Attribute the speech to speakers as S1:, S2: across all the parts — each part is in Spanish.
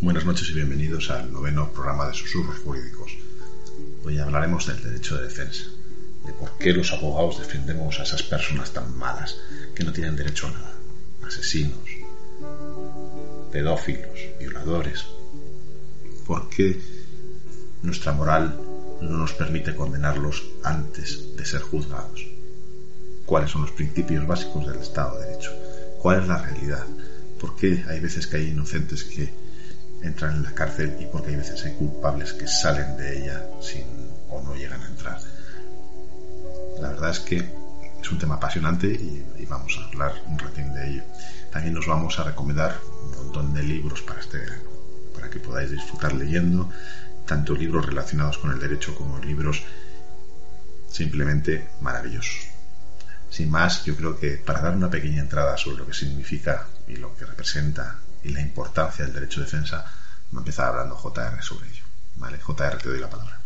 S1: Buenas noches y bienvenidos al noveno programa de Susurros Jurídicos. Hoy hablaremos del derecho de defensa, de por qué los abogados defendemos a esas personas tan malas que no tienen derecho a nada, asesinos, pedófilos, violadores. ¿Por qué nuestra moral no nos permite condenarlos antes de ser juzgados? ¿Cuáles son los principios básicos del Estado de Derecho? ¿Cuál es la realidad? ¿Por qué hay veces que hay inocentes que entran en la cárcel y por qué hay veces hay culpables que salen de ella sin o no llegan a entrar? La verdad es que es un tema apasionante y, vamos a hablar un ratín de ello. También nos vamos a recomendar un montón de libros para este verano, para que podáis disfrutar leyendo tanto libros relacionados con el derecho como libros simplemente maravillosos. Sin más, yo creo que para dar una pequeña entrada sobre lo que significa y lo que representa y la importancia del derecho de defensa, va a empezar hablando JR sobre ello. Vale, JR, te doy la palabra.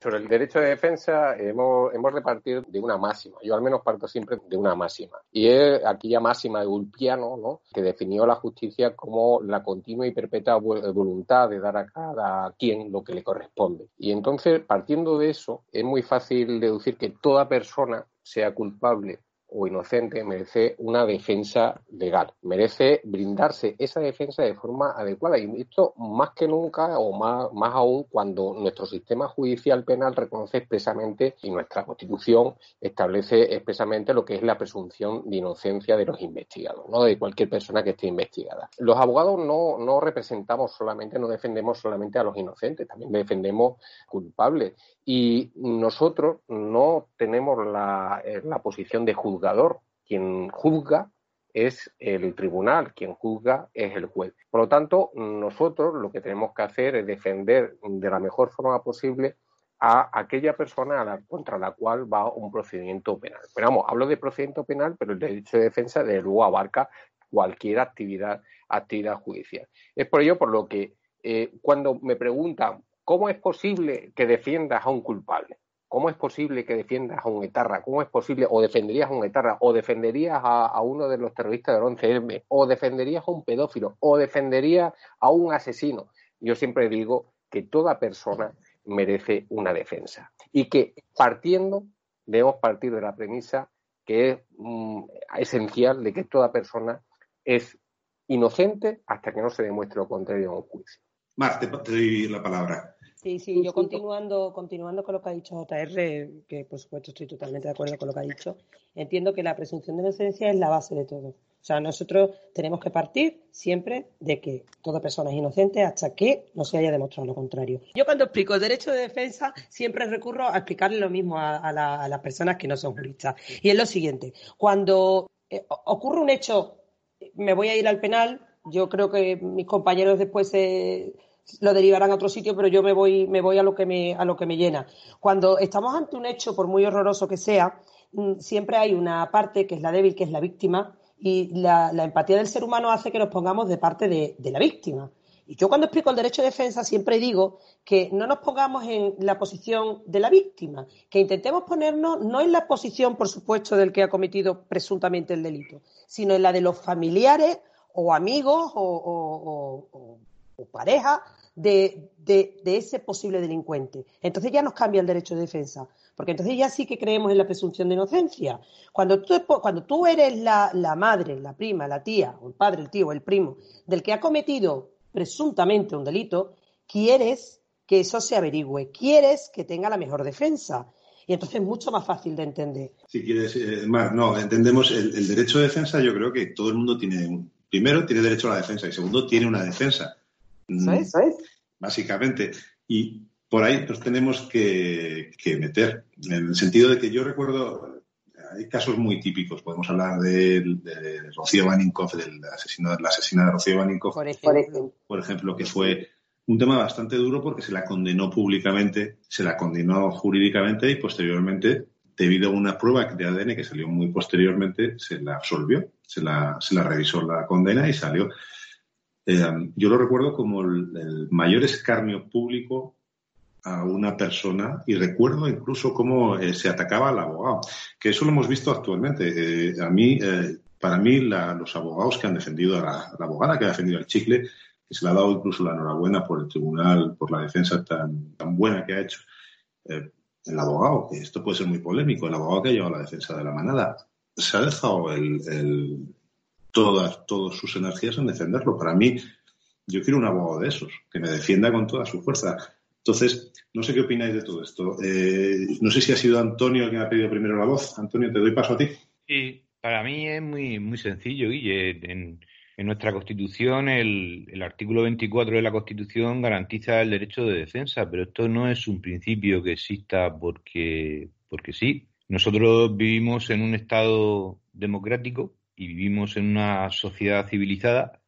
S2: Sobre el derecho de defensa hemos, hemos de partir de una máxima. Yo al menos parto siempre de una máxima. Y es aquella máxima de Ulpiano, ¿no? que definió la justicia como la continua y perpetua voluntad de dar a cada quien lo que le corresponde. Y entonces, partiendo de eso, es muy fácil deducir que toda persona sea culpable o inocente merece una defensa legal, merece brindarse esa defensa de forma adecuada. Y esto más que nunca o más, más aún cuando nuestro sistema judicial penal reconoce expresamente y nuestra Constitución establece expresamente lo que es la presunción de inocencia de los investigados, no de cualquier persona que esté investigada. Los abogados no, no representamos solamente, no defendemos solamente a los inocentes, también defendemos culpables. Y nosotros no tenemos la, eh, la posición de juzgador. Quien juzga es el tribunal, quien juzga es el juez. Por lo tanto, nosotros lo que tenemos que hacer es defender de la mejor forma posible a aquella persona contra la cual va un procedimiento penal. Pero vamos, hablo de procedimiento penal, pero el derecho de defensa de luego abarca cualquier actividad, actividad judicial. Es por ello por lo que eh, cuando me preguntan ¿Cómo es posible que defiendas a un culpable? ¿Cómo es posible que defiendas a un etarra? ¿Cómo es posible o defenderías a un etarra? ¿O defenderías a, uno de los terroristas del 11M? ¿O defenderías a un pedófilo? ¿O defenderías a un asesino? Yo siempre digo que toda persona merece una defensa y que partiendo, debemos partir de la premisa que es mm, esencial de que toda persona es inocente hasta que no se demuestre lo contrario en un juicio.
S1: Mar, te doy la palabra.
S3: Sí, sí, yo continuando, continuando con lo que ha dicho JR, que por supuesto estoy totalmente de acuerdo con lo que ha dicho, entiendo que la presunción de inocencia es la base de todo. O sea, nosotros tenemos que partir siempre de que toda persona es inocente hasta que no se haya demostrado lo contrario. Yo cuando explico el derecho de defensa siempre recurro a explicarle lo mismo a, las personas que no son juristas. Y es lo siguiente, cuando eh, ocurre un hecho, me voy a ir al penal, yo creo que mis compañeros después se lo derivarán a otro sitio, pero yo me voy, me voy a lo que me, a lo que me llena. Cuando estamos ante un hecho, por muy horroroso que sea, mm, siempre hay una parte que es la débil, que es la víctima, y la, empatía del ser humano hace que nos pongamos de parte de, la víctima. Y yo cuando explico el derecho de defensa siempre digo que no nos pongamos en la posición de la víctima, que intentemos ponernos no en la posición, por supuesto, del que ha cometido presuntamente el delito, sino en la de los familiares o amigos o, o, o pareja de, ese posible delincuente. Entonces ya nos cambia el derecho de defensa, porque entonces ya sí que creemos en la presunción de inocencia. Cuando tú, cuando tú eres la, madre, la prima, la tía, o el padre, el tío, el primo, del que ha cometido presuntamente un delito, quieres que eso se averigüe, quieres que tenga la mejor defensa. Y entonces es mucho más fácil de entender.
S1: Si quieres, eh, no, entendemos el, el derecho de defensa, yo creo que todo el mundo tiene, primero, tiene derecho a la defensa y segundo, tiene una defensa.
S3: Eso es,
S1: Básicamente. Y por ahí nos tenemos que, meter, en el sentido de que yo recuerdo, hay casos muy típicos, podemos hablar de, Rocío Baninkoff, del asesino, la asesina de Rocío Baninkoff, por ejemplo. por ejemplo, que fue un tema bastante duro porque se la condenó públicamente, se la condenó jurídicamente y posteriormente, debido a una prueba de ADN que salió muy posteriormente, se la absolvió, se la, se la revisó la condena y salió. Eh, yo lo recuerdo como el, mayor escarnio público a una persona y recuerdo incluso cómo eh, se atacaba al abogado, que eso lo hemos visto actualmente. Eh, a mí, para mí, los abogados que han defendido a la, abogada que ha defendido el chicle, que se le ha dado incluso la enhorabuena por el tribunal, por la defensa tan, tan buena que ha hecho. Eh, el abogado, que esto puede ser muy polémico, el abogado que ha llevado la defensa de la manada, se ha dejado el, todas, todas sus energías en defenderlo. Para mí, yo quiero un abogado de esos, que me defienda con toda su fuerza. Entonces, no sé qué opináis de todo esto. Eh, no sé si ha sido Antonio el que me ha pedido primero la voz. Antonio, te doy paso a ti.
S4: Sí, para mí es muy, muy sencillo, Guille. En, en nuestra Constitución, el, el, artículo 24 de la Constitución garantiza el derecho de defensa, pero esto no es un principio que exista porque, porque sí. Nosotros vivimos en un Estado democrático y vivimos en una sociedad civilizada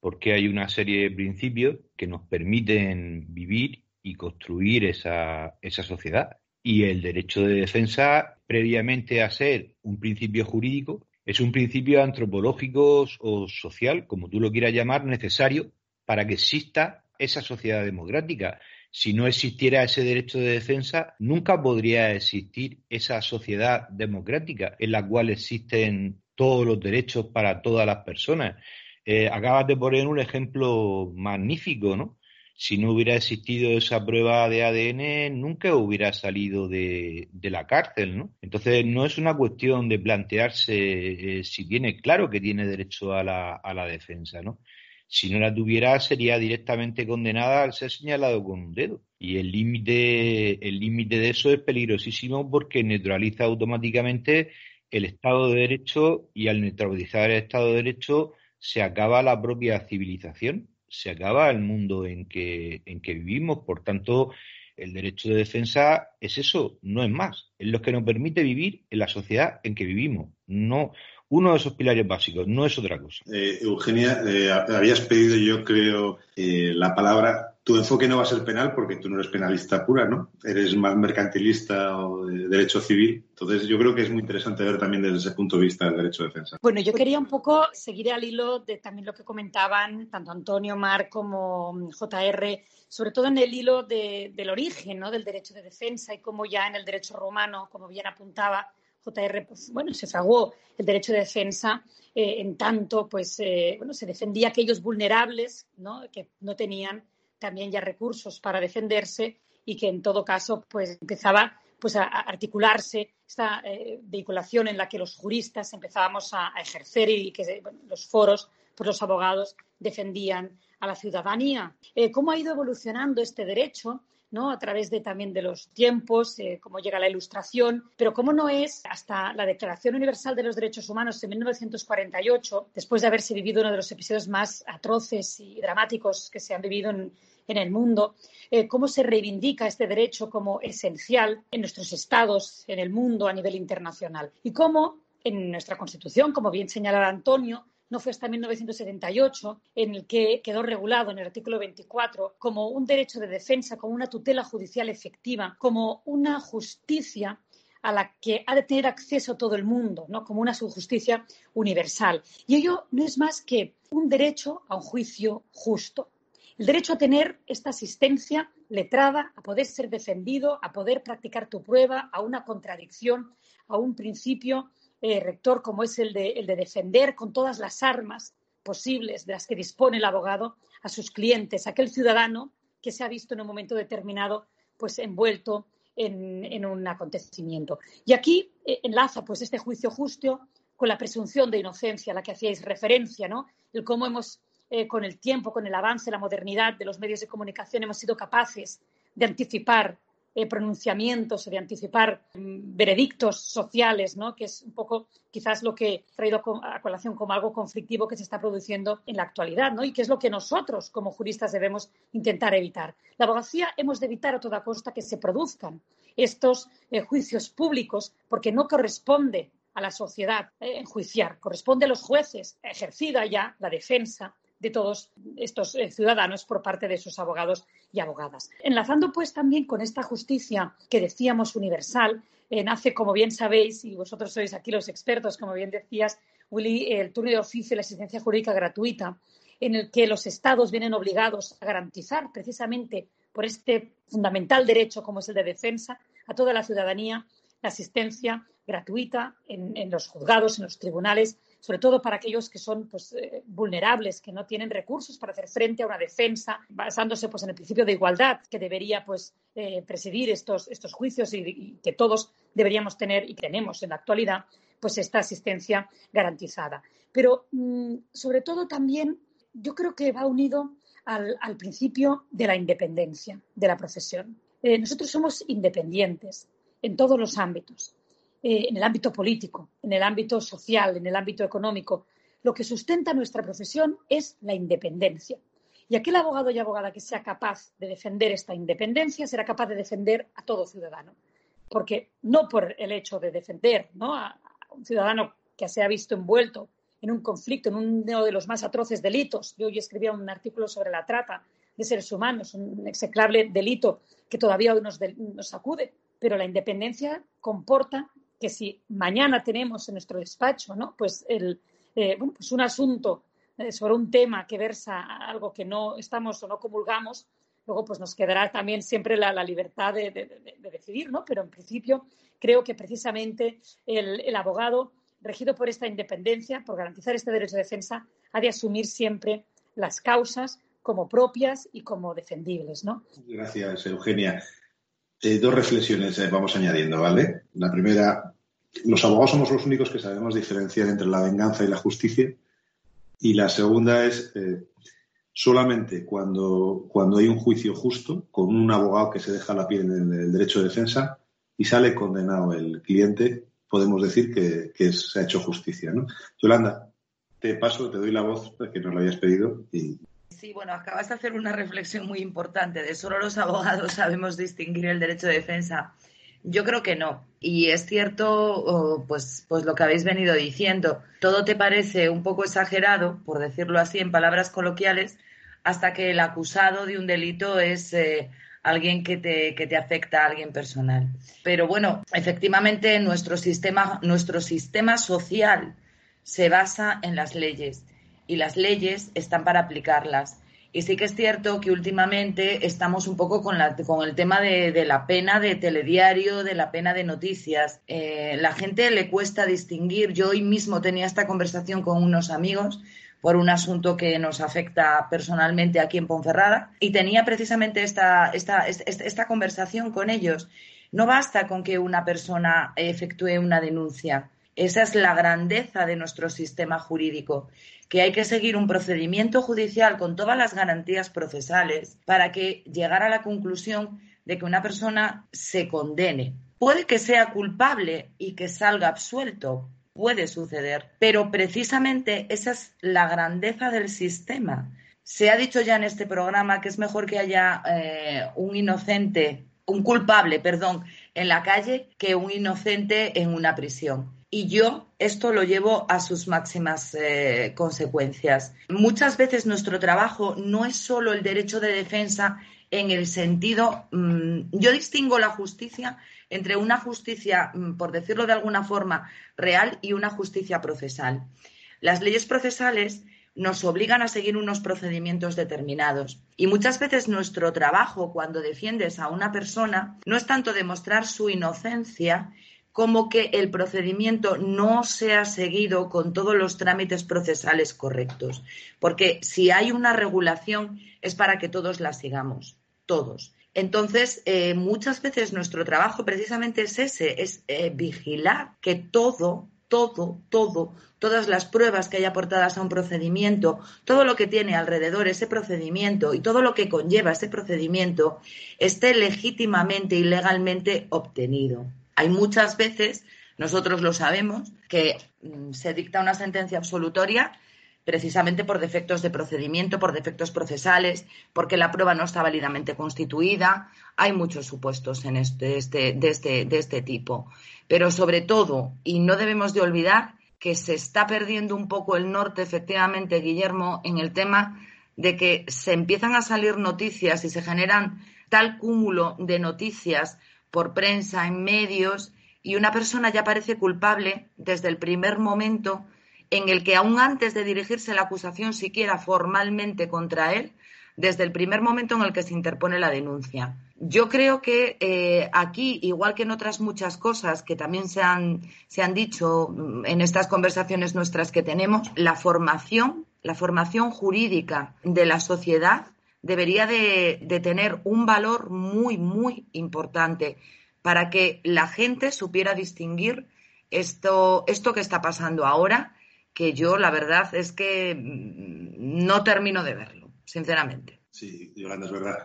S4: porque hay una serie de principios que nos permiten vivir y construir esa, esa sociedad. Y el derecho de defensa, previamente a ser un principio jurídico, es un principio antropológico o social, como tú lo quieras llamar, necesario para que exista esa sociedad democrática. Si no existiera ese derecho de defensa, nunca podría existir esa sociedad democrática en la cual existen todos los derechos para todas las personas. Eh, acabas de poner un ejemplo magnífico, ¿no? si no hubiera existido esa prueba de ADN, nunca hubiera salido de, la cárcel, ¿no? Entonces, no es una cuestión de plantearse eh, si tiene, claro que tiene derecho a la, a la defensa, ¿no? Si no la tuviera, sería directamente condenada al ser señalado con un dedo. Y el límite, el límite de eso es peligrosísimo porque neutraliza automáticamente el Estado de Derecho y al neutralizar el Estado de Derecho se acaba la propia civilización se acaba el mundo en que, en que vivimos. Por tanto, el derecho de defensa es eso, no es más. Es lo que nos permite vivir en la sociedad en que vivimos. No, uno de esos pilares básicos, no es otra cosa.
S1: Eh, Eugenia, eh, habías pedido, yo creo, eh, la palabra tu enfoque no va a ser penal porque tú no eres penalista pura, ¿no? Eres más mercantilista o de derecho civil. Entonces, yo creo que es muy interesante ver también desde ese punto de vista el derecho de defensa.
S5: Bueno, yo quería un poco seguir al hilo de también lo que comentaban tanto Antonio, Mar como JR, sobre todo en el hilo del origen ¿no? del derecho de defensa y cómo ya en el derecho romano, como bien apuntaba JR, pues, bueno, se fraguó el derecho de defensa eh, en tanto, pues, eh, bueno, se defendía a aquellos vulnerables, ¿no? Que no tenían también ya recursos para defenderse y que en todo caso pues empezaba pues a, articularse esta eh, vehiculación en la que los juristas empezábamos a, ejercer y que los foros, pues los abogados defendían a la ciudadanía. Eh, ¿Cómo ha ido evolucionando este derecho? ¿no? a través de también de los tiempos, eh, cómo llega la ilustración, pero cómo no es hasta la Declaración Universal de los Derechos Humanos en 1948, después de haberse vivido uno de los episodios más atroces y dramáticos que se han vivido en, en el mundo, eh, cómo se reivindica este derecho como esencial en nuestros estados, en el mundo, a nivel internacional. Y cómo en nuestra Constitución, como bien señalaba Antonio, no fue hasta 1978 en el que quedó regulado en el artículo 24 como un derecho de defensa, como una tutela judicial efectiva, como una justicia a la que ha de tener acceso todo el mundo, ¿no? como una justicia universal. Y ello no es más que un derecho a un juicio justo, el derecho a tener esta asistencia letrada, a poder ser defendido, a poder practicar tu prueba, a una contradicción, a un principio eh, rector como es el de, el de defender con todas las armas posibles de las que dispone el abogado a sus clientes, aquel ciudadano que se ha visto en un momento determinado pues envuelto en, un acontecimiento. Y aquí eh, enlaza pues este juicio justo con la presunción de inocencia a la que hacíais referencia, ¿no? El cómo hemos eh, con el tiempo, con el avance, la modernidad de los medios de comunicación, hemos sido capaces de anticipar eh, pronunciamientos de anticipar mm, veredictos sociales, ¿no? que es un poco quizás lo que he traído a colación como algo conflictivo que se está produciendo en la actualidad ¿no? y que es lo que nosotros como juristas debemos intentar evitar. La abogacía hemos de evitar a toda costa que se produzcan estos eh, juicios públicos porque no corresponde a la sociedad enjuiciar, corresponde a los jueces, ejercida ya la defensa de todos estos eh, ciudadanos por parte de sus abogados y abogadas. Enlazando pues también con esta justicia que decíamos universal, eh, nace, como bien sabéis, y vosotros sois aquí los expertos, como bien decías, Willy, el turno de oficio y la asistencia jurídica gratuita, en el que los Estados vienen obligados a garantizar precisamente por este fundamental derecho como es el de defensa a toda la ciudadanía la asistencia gratuita en los juzgados, en los tribunales, sobre todo para aquellos que son pues, eh, vulnerables, que no tienen recursos para hacer frente a una defensa, basándose pues, en el principio de igualdad que debería pues, eh, presidir estos, estos juicios y, que todos deberíamos tener y tenemos en la actualidad, pues esta asistencia garantizada. Pero mm, sobre todo también yo creo que va unido al, principio de la independencia de la profesión. Eh, nosotros somos independientes en todos los ámbitos, eh, en el ámbito político, en el ámbito social, en el ámbito económico. Lo que sustenta nuestra profesión es la independencia. Y aquel abogado y abogada que sea capaz de defender esta independencia será capaz de defender a todo ciudadano. Porque no por el hecho de defender a, un ciudadano que se ha visto envuelto en un conflicto, en uno de los más atroces delitos. Yo hoy escribía un artículo sobre la trata de seres humanos, un execrable delito que todavía hoy nos, nos sacude, pero la independencia comporta que si mañana tenemos en nuestro despacho ¿no? pues, el, eh, pues un asunto eh, sobre un tema que versa algo que no estamos o no comulgamos, luego pues nos quedará también siempre la, libertad de, decidir, ¿no? Pero en principio creo que precisamente el, abogado regido por esta independencia, por garantizar este derecho de defensa, ha de asumir siempre las causas como propias y como defendibles. ¿no?
S1: Gracias, Eugenia. Eh, dos reflexiones vamos añadiendo, ¿vale? La primera, los abogados somos los únicos que sabemos diferenciar entre la venganza y la justicia. Y la segunda es, eh, solamente cuando, cuando hay un juicio justo, con un abogado que se deja la piel en el derecho de defensa y sale condenado el cliente, podemos decir que, se ha hecho justicia. ¿no? Yolanda, te paso, te doy la voz que nos lo habías pedido. Y...
S6: Sí, bueno, acabas de hacer una reflexión muy importante de solo los abogados sabemos distinguir el derecho de defensa. Yo creo que no. Y es cierto, pues, pues lo que habéis venido diciendo. Todo te parece un poco exagerado, por decirlo así, en palabras coloquiales, hasta que el acusado de un delito es eh, alguien que te, que te afecta a alguien personal. Pero bueno, efectivamente nuestro sistema, nuestro sistema social se basa en las leyes y las leyes están para aplicarlas. Y sí que es cierto que últimamente estamos un poco con, la, con el tema de, la pena de telediario, de la pena de noticias. Eh, la gente le cuesta distinguir. Yo hoy mismo tenía esta conversación con unos amigos por un asunto que nos afecta personalmente aquí en Ponferrada y tenía precisamente esta, esta, esta, conversación con ellos. No basta con que una persona efectúe una denuncia. Esa es la grandeza de nuestro sistema jurídico, que hay que seguir un procedimiento judicial con todas las garantías procesales para que llegar a la conclusión de que una persona se condene. Puede que sea culpable y que salga absuelto, puede suceder, pero precisamente esa es la grandeza del sistema. Se ha dicho ya en este programa que es mejor que haya eh, un inocente, un culpable, perdón, en la calle que un inocente en una prisión. Y yo esto lo llevo a sus máximas eh, consecuencias. Muchas veces nuestro trabajo no es solo el derecho de defensa en el sentido, mm, yo distingo la justicia entre una justicia, mm, por decirlo de alguna forma, real y una justicia procesal. Las leyes procesales nos obligan a seguir unos procedimientos determinados. Y muchas veces nuestro trabajo cuando defiendes a una persona no es tanto demostrar su inocencia como que el procedimiento no sea seguido con todos los trámites procesales correctos. Porque si hay una regulación es para que todos la sigamos, todos. Entonces, eh, muchas veces nuestro trabajo precisamente es ese, es eh, vigilar que todo, todo, todo, todas las pruebas que hay aportadas a un procedimiento, todo lo que tiene alrededor ese procedimiento y todo lo que conlleva ese procedimiento esté legítimamente y legalmente obtenido. Hay muchas veces, nosotros lo sabemos, que mm, se dicta una sentencia absolutoria precisamente por defectos de procedimiento, por defectos procesales, porque la prueba no está válidamente constituida. Hay muchos supuestos este, este, de, este, de este tipo. Pero sobre todo, y no debemos de olvidar que se está perdiendo un poco el norte, efectivamente, Guillermo, en el tema de que se empiezan a salir noticias y se generan tal cúmulo de noticias por prensa, en medios, y una persona ya parece culpable desde el primer momento en el que aún antes de dirigirse la acusación siquiera formalmente contra él, desde el primer momento en el que se interpone la denuncia. Yo creo que eh, aquí, igual que en otras muchas cosas que también se han, se han dicho mm, en estas conversaciones nuestras que tenemos, la formación, la formación jurídica de la sociedad debería de, tener un valor muy, muy importante para que la gente supiera distinguir esto, esto que está pasando ahora, que yo la verdad es que mm, no termino de verlo, sinceramente.
S1: Sí, Yolanda, es verdad.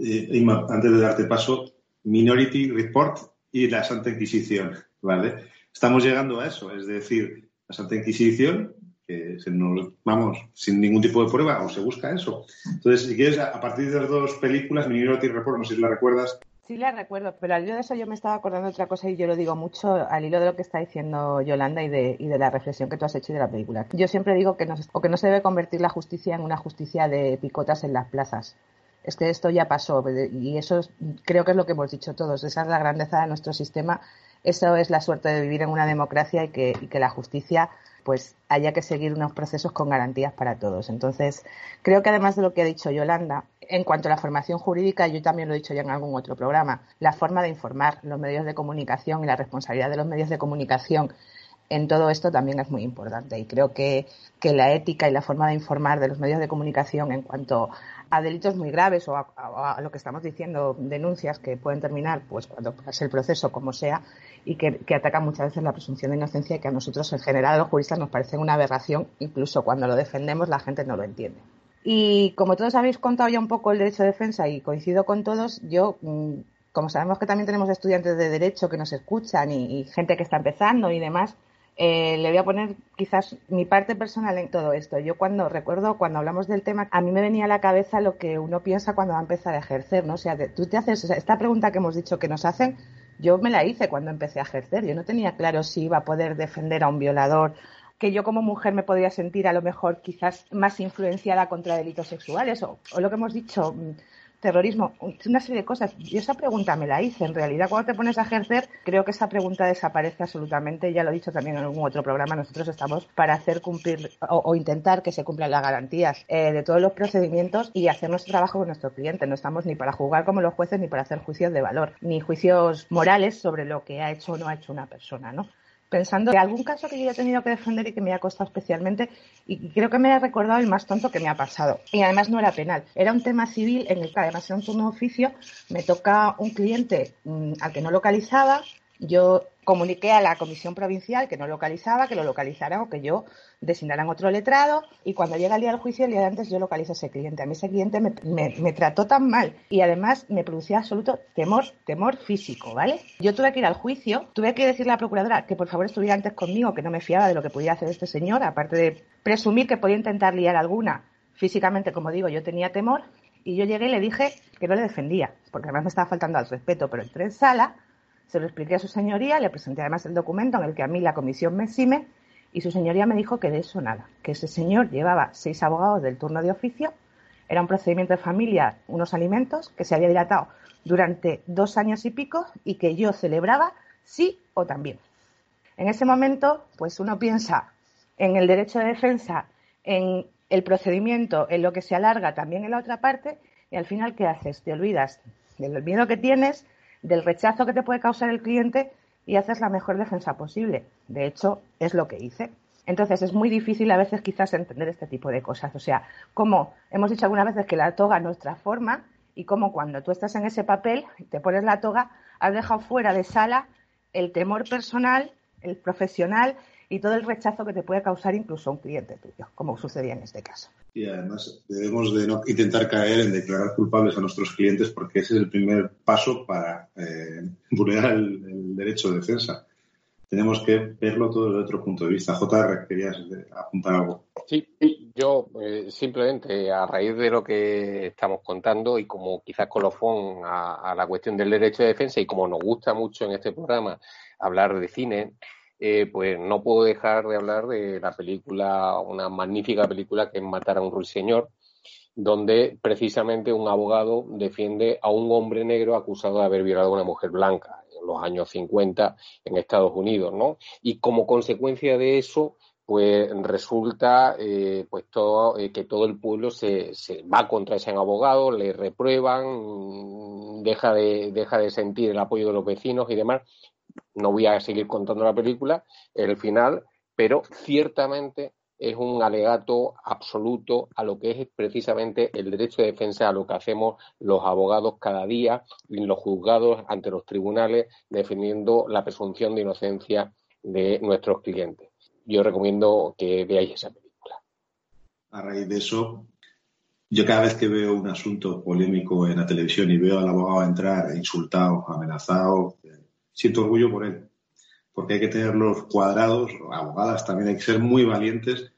S1: Eh, antes de darte paso, Minority Report y la Santa Inquisición, ¿vale? Estamos llegando a eso, es decir, la Santa Inquisición, que se nos, vamos, sin ningún tipo de prueba, o se busca eso. Entonces, si quieres, a partir de las dos películas, Minority Report, no sé si la recuerdas,
S7: Sí, la recuerdo, pero al hilo de eso yo me estaba acordando de otra cosa y yo lo digo mucho al hilo de lo que está diciendo Yolanda y de, y de la reflexión que tú has hecho de la película. Yo siempre digo que no, o que no se debe convertir la justicia en una justicia de picotas en las plazas. Es que esto ya pasó y eso creo que es lo que hemos dicho todos. Esa es la grandeza de nuestro sistema. Eso es la suerte de vivir en una democracia y que, y que la justicia pues haya que seguir unos procesos con garantías para todos. Entonces, creo que además de lo que ha dicho Yolanda, en cuanto a la formación jurídica, yo también lo he dicho ya en algún otro programa, la forma de informar, los medios de comunicación y la responsabilidad de los medios de comunicación en todo esto también es muy importante. Y creo que, que la ética y la forma de informar de los medios de comunicación en cuanto a delitos muy graves o a, lo que estamos diciendo, denuncias que pueden terminar pues cuando pase el proceso, como sea, y que, atacan muchas veces la presunción de inocencia y que a nosotros en general, los juristas, nos parece una aberración, incluso cuando lo defendemos la gente no lo entiende. Y como todos habéis contado ya un poco el derecho de defensa y coincido con todos, yo, mm, como sabemos que también tenemos estudiantes de derecho que nos escuchan y gente que está empezando y demás, eh, le voy a poner quizás mi parte personal en todo esto. Yo cuando recuerdo, cuando hablamos del tema, a mí me venía a la cabeza lo que uno piensa cuando va a empezar a ejercer, ¿no? O sea, tú te haces, esta pregunta que hemos dicho que nos hacen, yo me la hice cuando empecé a ejercer. Yo no tenía claro si iba a poder defender a un violador, que yo como mujer me podría sentir a lo mejor quizás más influenciada contra delitos sexuales, o, o lo que hemos dicho, terrorismo, una serie de cosas. Yo esa pregunta me la hice. En realidad, cuando te pones a ejercer, creo que esa pregunta desaparece absolutamente. Ya lo he dicho también en algún otro programa. Nosotros estamos para hacer cumplir o, intentar que se cumplan las garantías eh, de todos los procedimientos y hacer nuestro trabajo con nuestro cliente. No estamos ni para jugar como los jueces ni para hacer juicios de valor, ni juicios morales sobre lo que ha hecho o no ha hecho una persona, ¿no? Pensando en algún caso que yo haya tenido que defender y que me ha costado especialmente y creo que me ha recordado el más tonto que me ha pasado. Y además no era penal, era un tema civil en el que además era un turno de oficio, me toca un cliente mm, al que no localizaba, yo comuniqué a la comisión provincial que no localizaba, que lo localizaran o que yo designaran otro letrado y cuando llega el día del juicio, el día de antes yo localizo a ese cliente. A mí ese cliente me, me, trató tan mal y además me producía absoluto temor, temor físico, ¿vale? Yo tuve que ir al juicio, tuve que decirle a la procuradora que por favor estuviera antes conmigo, que no me fiaba de lo que podía hacer este señor, aparte de presumir que podía intentar liar alguna. Físicamente, como digo, yo tenía temor y yo llegué y le dije que no le defendía, porque además me estaba faltando al respeto, pero entré en sala se lo expliqué a su señoría, le presenté además el documento en el que a mí la comisión me exime y su señoría me dijo que de eso nada, que ese señor llevaba seis abogados del turno de oficio, era un procedimiento de familia, unos alimentos que se había dilatado durante dos años y pico y que yo celebraba sí o también. En ese momento, pues uno piensa en el derecho de defensa, en el procedimiento, en lo que se alarga también en la otra parte, y al final, ¿qué haces? Te olvidas del miedo que tienes, del rechazo que te puede causar el cliente y haces la mejor defensa posible. De hecho, es lo que hice. Entonces, es muy difícil a veces quizás entender este tipo de cosas. O sea, como hemos dicho algunas veces que la toga es nuestra forma y como cuando tú estás en ese papel y te pones la toga, has dejado fuera de sala el temor personal, el profesional y todo el rechazo que te puede causar incluso un cliente tuyo, como sucedía en este caso.
S1: Y además debemos de no intentar caer en declarar culpables a nuestros clientes porque ese es el primer paso para eh, vulnerar el, derecho de defensa. Tenemos que verlo todo desde otro punto de vista. JR, querías apuntar algo.
S2: Sí, yo eh, simplemente a raíz de lo que estamos contando y como quizás colofón a, a la cuestión del derecho de defensa y como nos gusta mucho en este programa hablar de cine, eh, pues no puedo dejar de hablar de la película, una magnífica película que es Matar a un ruiseñor, donde precisamente un abogado defiende a un hombre negro acusado de haber violado a una mujer blanca en los años 50 en Estados Unidos, ¿no? Y como consecuencia de eso, pues resulta eh, pues todo, eh, que todo el pueblo se, se, va contra ese abogado, le reprueban, deja de, deja de sentir el apoyo de los vecinos y demás. No voy a seguir contando la película, el final, pero ciertamente es un alegato absoluto a lo que es precisamente el derecho de defensa, a lo que hacemos los abogados cada día en los juzgados ante los tribunales, defendiendo la presunción de inocencia de nuestros clientes yo recomiendo que veáis esa película.
S8: A raíz de eso, yo cada vez que veo un asunto polémico en la televisión y veo al abogado entrar insultado, amenazado, siento orgullo por él. Porque hay que tener los cuadrados, abogadas también hay que ser muy valientes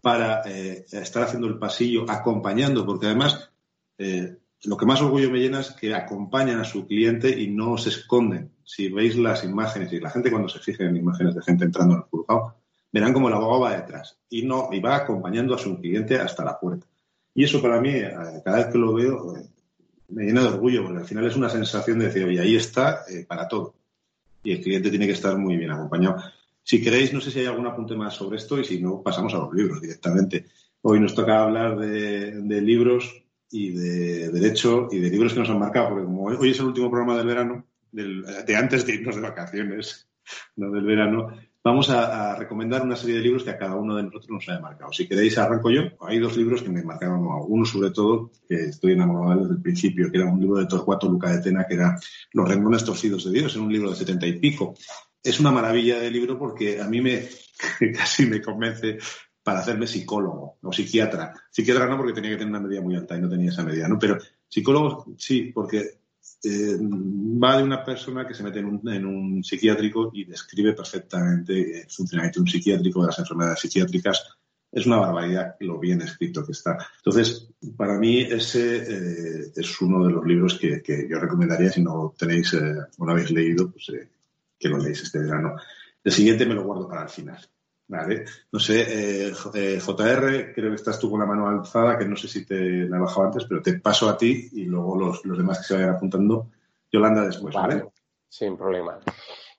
S8: para eh, estar haciendo el pasillo, acompañando, porque además eh, lo que más orgullo me llena es que acompañan a su cliente y no se esconden. Si veis las imágenes y la gente cuando se fija en imágenes de gente entrando en el juzgado, verán como el abogado va detrás y no y va acompañando a su cliente hasta la puerta. Y eso para mí, eh, cada vez que lo veo, me llena de orgullo, porque al final es una sensación de decir, oye, ahí está para todo. Y el cliente tiene que estar muy bien acompañado. Si queréis, no sé si hay algún apunte más sobre esto y si no, pasamos a los libros directamente. Hoy nos toca hablar de, libros y de derecho y de libros que nos han marcado, porque como hoy es el último programa del verano, de antes de irnos de vacaciones, no del verano, vamos a, recomendar una serie de libros que a cada uno de nosotros nos haya marcado. Si queréis, arranco yo. Hay dos libros que me marcaron, uno sobre todo, que estoy enamorado desde el principio, que era un libro de Torcuato Luca de Tena, que era Los renglones torcidos de Dios, es un libro de setenta y pico. Es una maravilla de libro porque a mí me casi me convence para hacerme psicólogo o psiquiatra. Psiquiatra no porque tenía que tener una medida muy alta y no tenía esa medida, ¿no? Pero psicólogo sí, porque eh, va de una persona que se mete en un, psiquiátrico y describe perfectamente el funcionamiento de un psiquiátrico, de las enfermedades psiquiátricas. Es una barbaridad lo bien escrito que está. Entonces, para mí ese eh, es uno de los libros que, yo recomendaría si no tenéis eh, no habéis leído, pues que lo leéis este verano. El siguiente me lo guardo para el final. Vale. No sé, eh, JR, eh, creo que estás tú con la mano alzada, que no sé si te la he bajado antes, pero te paso a ti y luego los, los demás que se vayan apuntando. Yolanda después, ¿vale?
S2: Sin problema.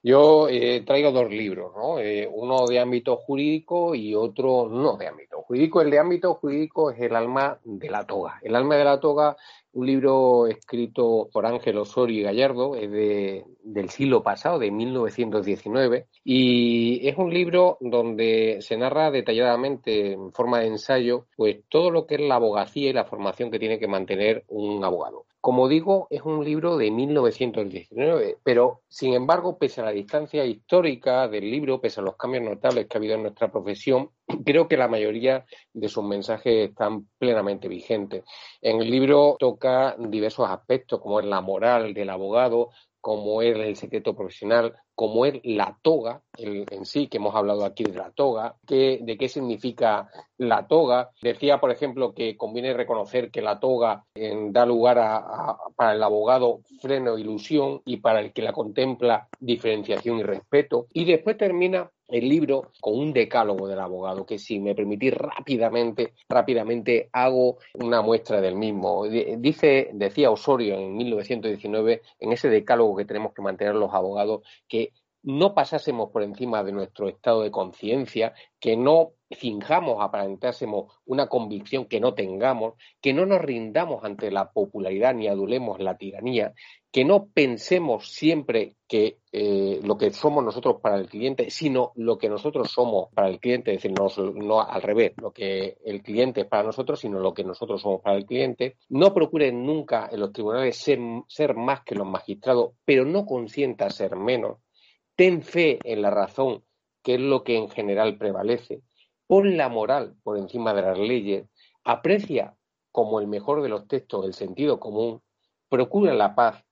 S2: Yo eh, traigo dos libros, ¿no? Eh, uno de ámbito jurídico y otro no de ámbito jurídico. El de ámbito jurídico es El alma de la toga. El alma de la toga un libro escrito por Ángel Osorio y Gallardo, es de, del siglo pasado, de 1919, y es un libro donde se narra detalladamente, en forma de ensayo, pues todo lo que es la abogacía y la formación que tiene que mantener un abogado. Como digo, es un libro de 1919, pero sin embargo, pese a la distancia histórica del libro, pese a los cambios notables que ha habido en nuestra profesión, creo que la mayoría de sus mensajes están plenamente vigentes. En el libro toca diversos aspectos, como es la moral del abogado, como es el secreto profesional, como es la toga en sí, que hemos hablado aquí de la toga, de qué significa la toga. Decía, por ejemplo, que conviene reconocer que la toga da lugar a, para el abogado freno e ilusión y para el que la contempla diferenciación y respeto. Y después termina el libro con un decálogo del abogado, que si me permitís rápidamente, rápidamente hago una muestra del mismo. Dice, decía Osorio en 1919, en ese decálogo que tenemos que mantener los abogados, que no pasásemos por encima de nuestro estado de conciencia, que no finjamos, aparentásemos una convicción que no tengamos, que no nos rindamos ante la popularidad ni adulemos la tiranía, que no pensemos siempre que eh, lo que somos nosotros para el cliente, sino lo que nosotros somos para el cliente, es decir, no, al revés, lo que el cliente es para nosotros, sino lo que nosotros somos para el cliente. No procuren nunca en los tribunales ser, ser más que los magistrados, pero no consienta ser menos. Ten fe en la razón, que es lo que en general prevalece, pon la moral por encima de las leyes, aprecia como el mejor de los textos el sentido común, procura la paz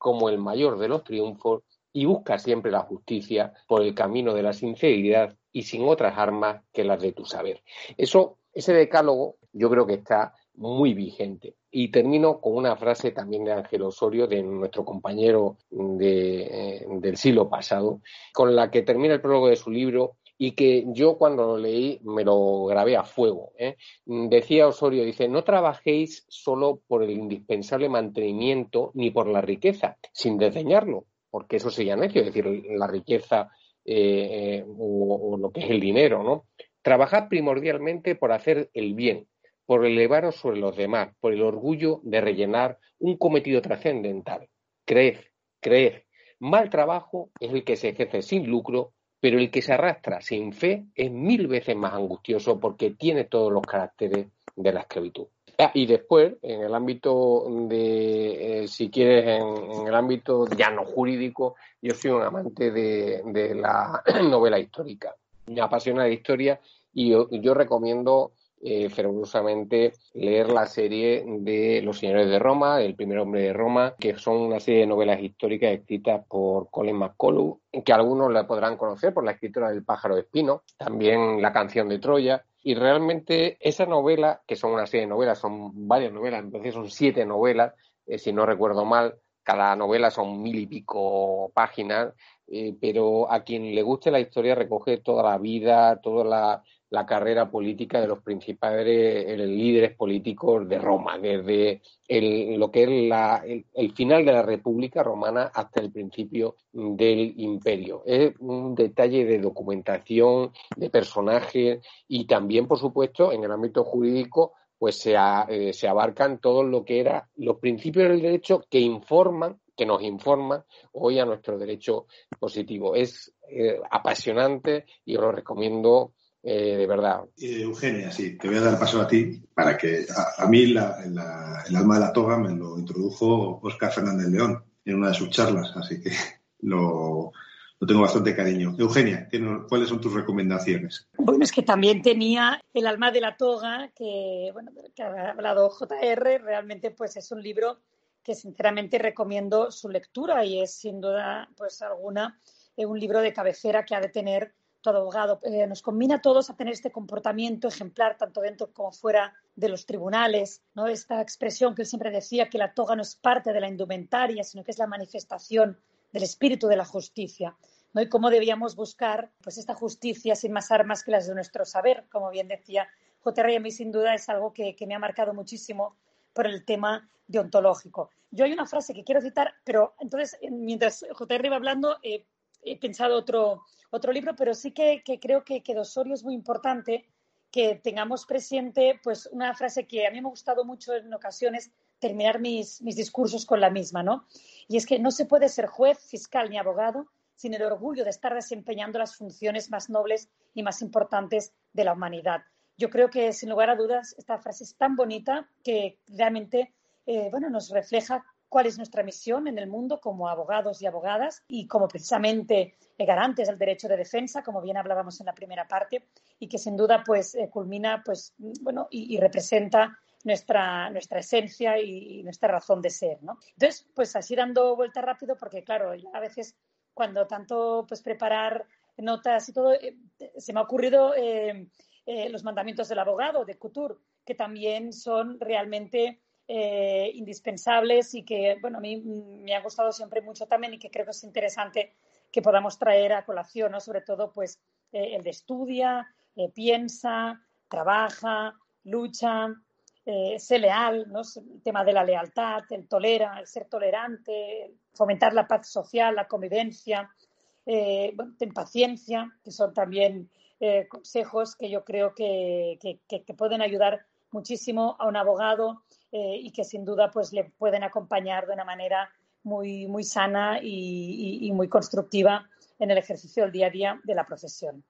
S2: como el mayor de los triunfos y busca siempre la justicia por el camino de la sinceridad y sin otras armas que las de tu saber. Eso, ese decálogo, yo creo que está muy vigente. Y termino con una frase también de Ángel Osorio, de nuestro compañero eh, del siglo pasado, con la que termina el prólogo de su libro y que yo cuando lo leí me lo grabé a fuego. ¿eh? Decía Osorio, dice, no trabajéis solo por el indispensable mantenimiento ni por la riqueza, sin desdeñarlo, porque eso sería necio, es decir, la riqueza eh, o, o, lo que es el dinero, ¿no? Trabajad primordialmente por hacer el bien, por elevaros sobre los demás, por el orgullo de rellenar un cometido trascendental. Creed, creed. Mal trabajo es el que se ejerce sin lucro, pero el que se arrastra sin fe es mil veces más angustioso porque tiene todos los caracteres de la esclavitud. Ah, y después, en el ámbito de, eh, si quieres, en, el ámbito ya no jurídico, yo soy un amante de, la novela histórica. Me apasiona la historia y yo recomiendo eh, fervorosamente leer la serie de Los Señores de Roma, El primer hombre de Roma, que son una serie de novelas históricas escritas por Colin McCullough, que algunos la podrán conocer por la escritura del pájaro de espino, también La canción de Troya, y realmente esa novela, que son una serie de novelas, son varias novelas, entonces son siete novelas, eh, si no recuerdo mal, cada novela son mil y pico páginas, eh, pero a quien le guste la historia recoge toda la vida, toda la, la carrera política de los principales líderes políticos de Roma, desde lo que es el, final de la República Romana hasta el principio del imperio. Es un detalle de documentación, de personajes y también, por supuesto, en el ámbito jurídico, pues se, eh, se abarcan todo lo que eran los principios del derecho que informan que nos informan hoy a nuestro derecho positivo. Es eh, apasionante y os lo recomiendo eh, de verdad.
S1: Eh, Eugenia, sí, te voy a dar paso a ti para que a, mí la, el alma de la toga me lo introdujo Oscar Fernández León en una de sus charlas, así que lo, tengo bastante cariño. Eugenia, ¿cuáles son tus recomendaciones?
S5: Bueno, es que también tenía El alma de la toga, que, bueno, que ha hablado JR, realmente pues es un libro que sinceramente recomiendo su lectura y es sin duda pues alguna eh, un libro de cabecera que ha de tener todo abogado. Eh, nos combina a todos a tener este comportamiento ejemplar, tanto dentro como fuera de los tribunales, ¿no? Esta expresión que él siempre decía, que la toga no es parte de la indumentaria, sino que es la manifestación del espíritu de la justicia. ¿no? Y cómo debíamos buscar pues, esta justicia sin más armas que las de nuestro saber, como bien decía J.R. a mí sin duda es algo que, me ha marcado muchísimo por el tema deontológico. Yo hay una frase que quiero citar, pero entonces, mientras J.R. iba hablando, eh, he pensado otro, otro libro, pero sí que, creo que, que Osorio es muy importante que tengamos presente pues una frase que a mí me ha gustado mucho en ocasiones terminar mis, mis discursos con la misma, ¿no? Y es que no se puede ser juez, fiscal ni abogado sin el orgullo de estar desempeñando las funciones más nobles y más importantes de la humanidad. Yo creo que, sin lugar a dudas, esta frase es tan bonita que realmente eh, bueno, nos refleja cuál es nuestra misión en el mundo como abogados y abogadas y como precisamente garantes del derecho de defensa, como bien hablábamos en la primera parte, y que sin duda pues eh, culmina pues bueno y, representa nuestra, nuestra esencia y, nuestra razón de ser, ¿no? Entonces, pues así dando vuelta rápido, porque claro, a veces cuando tanto pues preparar notas y todo, eh, se me ha ocurrido eh, los mandamientos del abogado, de Couture, que también son realmente eh, indispensables y que, bueno, a mí me ha gustado siempre mucho también y que creo que es interesante que podamos traer a colación, ¿no? Sobre todo, pues, eh, el de estudia, eh, piensa, trabaja, lucha, sé leal, ¿no? El tema de la lealtad, el tolera, el ser tolerante, fomentar la paz social, la convivencia, bueno, ten paciencia, que son también consejos que yo creo que, que pueden ayudar muchísimo a un abogado eh, y que sin duda pues le pueden acompañar de una manera muy, muy sana y, muy constructiva en el ejercicio del día a día de la profesión.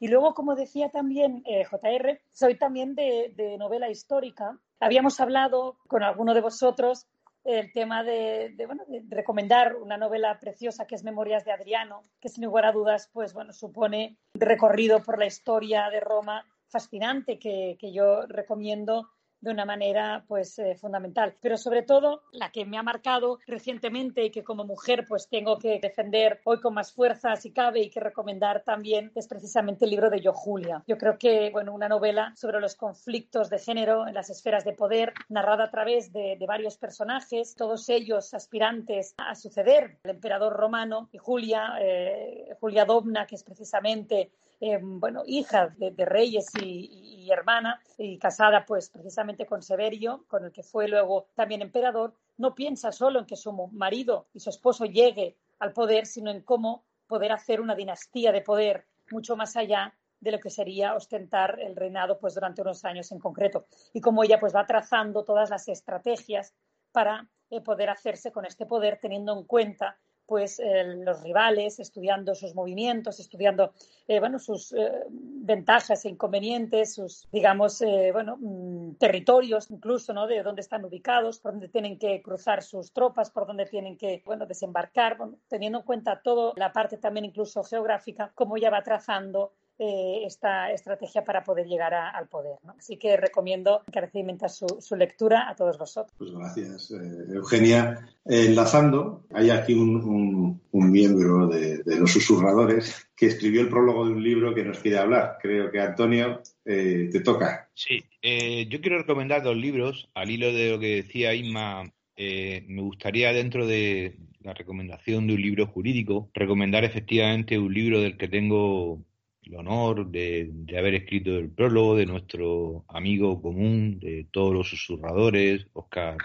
S5: Y luego, como decía también eh, JR, soy también de, novela histórica. Habíamos hablado con alguno de vosotros el tema de, bueno, recomendar una novela preciosa que es Memorias de Adriano, que sin lugar a dudas pues, bueno, supone recorrido por la historia de Roma fascinante que, que yo recomiendo de una manera pues eh, fundamental. Pero sobre todo la que me ha marcado recientemente y que como mujer pues tengo que defender hoy con más fuerza si cabe y que recomendar también es precisamente el libro de Yo Julia. Yo creo que bueno, una novela sobre los conflictos de género en las esferas de poder narrada a través de, varios personajes, todos ellos aspirantes a suceder el emperador romano y Julia, eh, Julia Dobna, que es precisamente eh, bueno, hija de, reyes y, hermana, y casada pues precisamente con Severio, con el que fue luego también emperador, no piensa solo en que su marido y su esposo llegue al poder, sino en cómo poder hacer una dinastía de poder mucho más allá de lo que sería ostentar el reinado pues durante unos años en concreto. Y cómo ella pues va trazando todas las estrategias para eh, poder hacerse con este poder teniendo en cuenta pues los rivales, estudiando sus movimientos, estudiando eh, bueno, sus eh, ventajas e inconvenientes, sus digamos bueno, mm, territorios incluso, ¿no? de dónde están ubicados, por dónde tienen que cruzar sus tropas, por dónde tienen que bueno, desembarcar, teniendo en cuenta toda la parte también incluso geográfica, cómo ella va trazando eh, esta estrategia para poder llegar al poder. Así que recomiendo encarecidamente su, su lectura a todos vosotros.
S8: Pues gracias, eh, Eugenia. enlazando, hay aquí un, miembro de, los susurradores que escribió el prólogo de un libro que nos quiere hablar. Creo que Antonio eh, te toca.
S4: Sí, yo quiero recomendar dos libros al hilo de lo que decía Isma me gustaría dentro de la recomendación de un libro jurídico recomendar efectivamente un libro del que tengo el honor de, haber escrito el prólogo de nuestro amigo común, de todos los susurradores, Oscar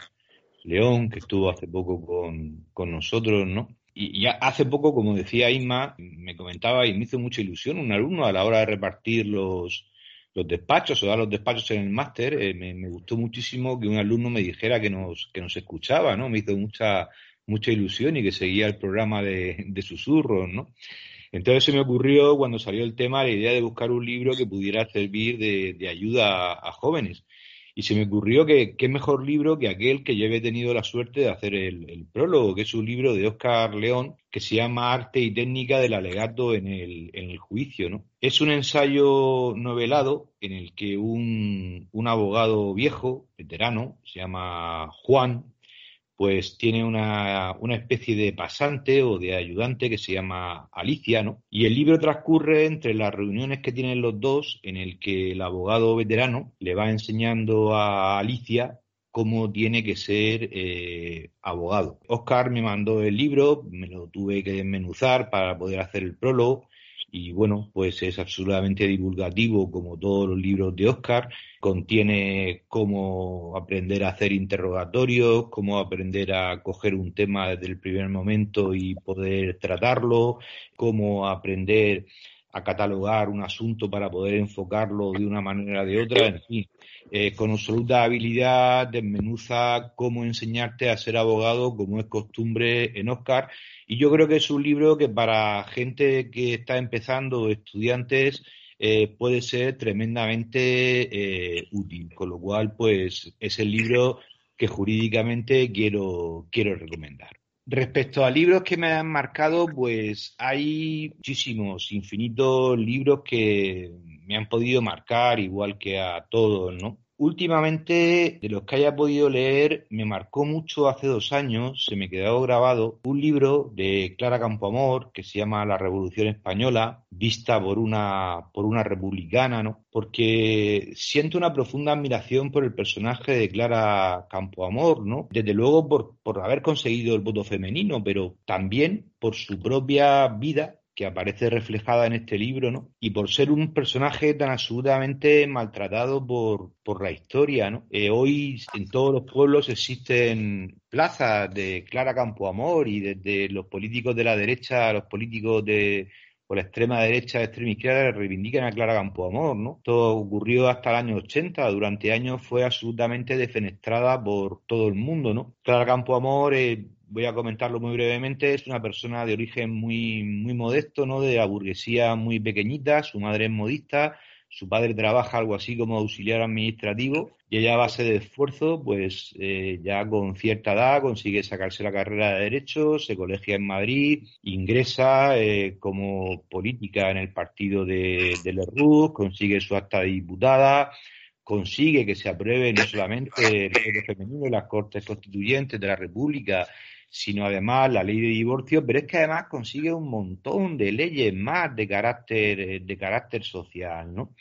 S4: León, que estuvo hace poco con, nosotros, ¿no? Y, hace poco, como decía Isma, me comentaba y me hizo mucha ilusión un alumno a la hora de repartir los, los despachos o dar los despachos en el máster, eh, me, gustó muchísimo que un alumno me dijera que nos, que nos escuchaba, ¿no? Me hizo mucha, mucha ilusión y que seguía el programa de, de susurros, ¿no? Entonces se me ocurrió cuando salió el tema la idea de buscar un libro que pudiera servir de, ayuda a, jóvenes. Y se me ocurrió que qué mejor libro que aquel que yo había tenido la suerte de hacer el, prólogo, que es un libro de Oscar León que se llama Arte y Técnica del Alegato en el, en el Juicio. ¿no? Es un ensayo novelado en el que un, un abogado viejo, veterano, se llama Juan, pues tiene una, especie de pasante o de ayudante que se llama Alicia, ¿no? Y el libro transcurre entre las reuniones que tienen los dos, en el que el abogado veterano le va enseñando a Alicia cómo tiene que ser eh, abogado. Oscar me mandó el libro, me lo tuve que desmenuzar para poder hacer el prólogo y bueno, pues es absolutamente divulgativo como todos los libros de Oscar. Contiene cómo aprender a hacer interrogatorios, cómo aprender a coger un tema desde el primer momento y poder tratarlo, cómo aprender a catalogar un asunto para poder enfocarlo de una manera o de otra, en fin, eh, con absoluta habilidad desmenuza cómo enseñarte a ser abogado, como es costumbre en Oscar, y yo creo que es un libro que para gente que está empezando, estudiantes, eh, puede ser tremendamente eh, útil, con lo cual, pues, es el libro que jurídicamente quiero, quiero recomendar. Respecto a libros que me han marcado, pues hay muchísimos, infinitos libros que me han podido marcar, igual que a todos, ¿no? Últimamente, de los que haya podido leer, me marcó mucho hace dos años, se me quedó grabado, un libro de Clara Campoamor que se llama La Revolución Española, vista por una, por una republicana, ¿no? Porque siento una profunda admiración por el personaje de Clara Campoamor, ¿no? Desde luego por, por haber conseguido el voto femenino, pero también por su propia vida que aparece reflejada en este libro, ¿no? Y por ser un personaje tan absolutamente maltratado por, por la historia, ¿no? Eh, hoy en todos los pueblos existen plazas de Clara Campoamor y desde los políticos de la derecha a los políticos de por la extrema derecha, extrema izquierda, reivindican a Clara Campoamor, ¿no? Todo ocurrió hasta el año 80, durante años fue absolutamente defenestrada por todo el mundo, ¿no? Clara Campoamor eh, voy a comentarlo muy brevemente, es una persona de origen muy, muy modesto, ¿no? De la burguesía muy pequeñita, su madre es modista, su padre trabaja algo así como auxiliar administrativo y ella a base de esfuerzo, pues eh, ya con cierta edad consigue sacarse la carrera de Derecho, se colegia en Madrid, ingresa eh, como política en el partido de, de consigue su acta de diputada, consigue que se apruebe no solamente el voto femenino en las Cortes Constituyentes de la República, sino además la ley de divorcio, pero es que además consigue un montón de leyes más de carácter, eh, de carácter social, ¿no?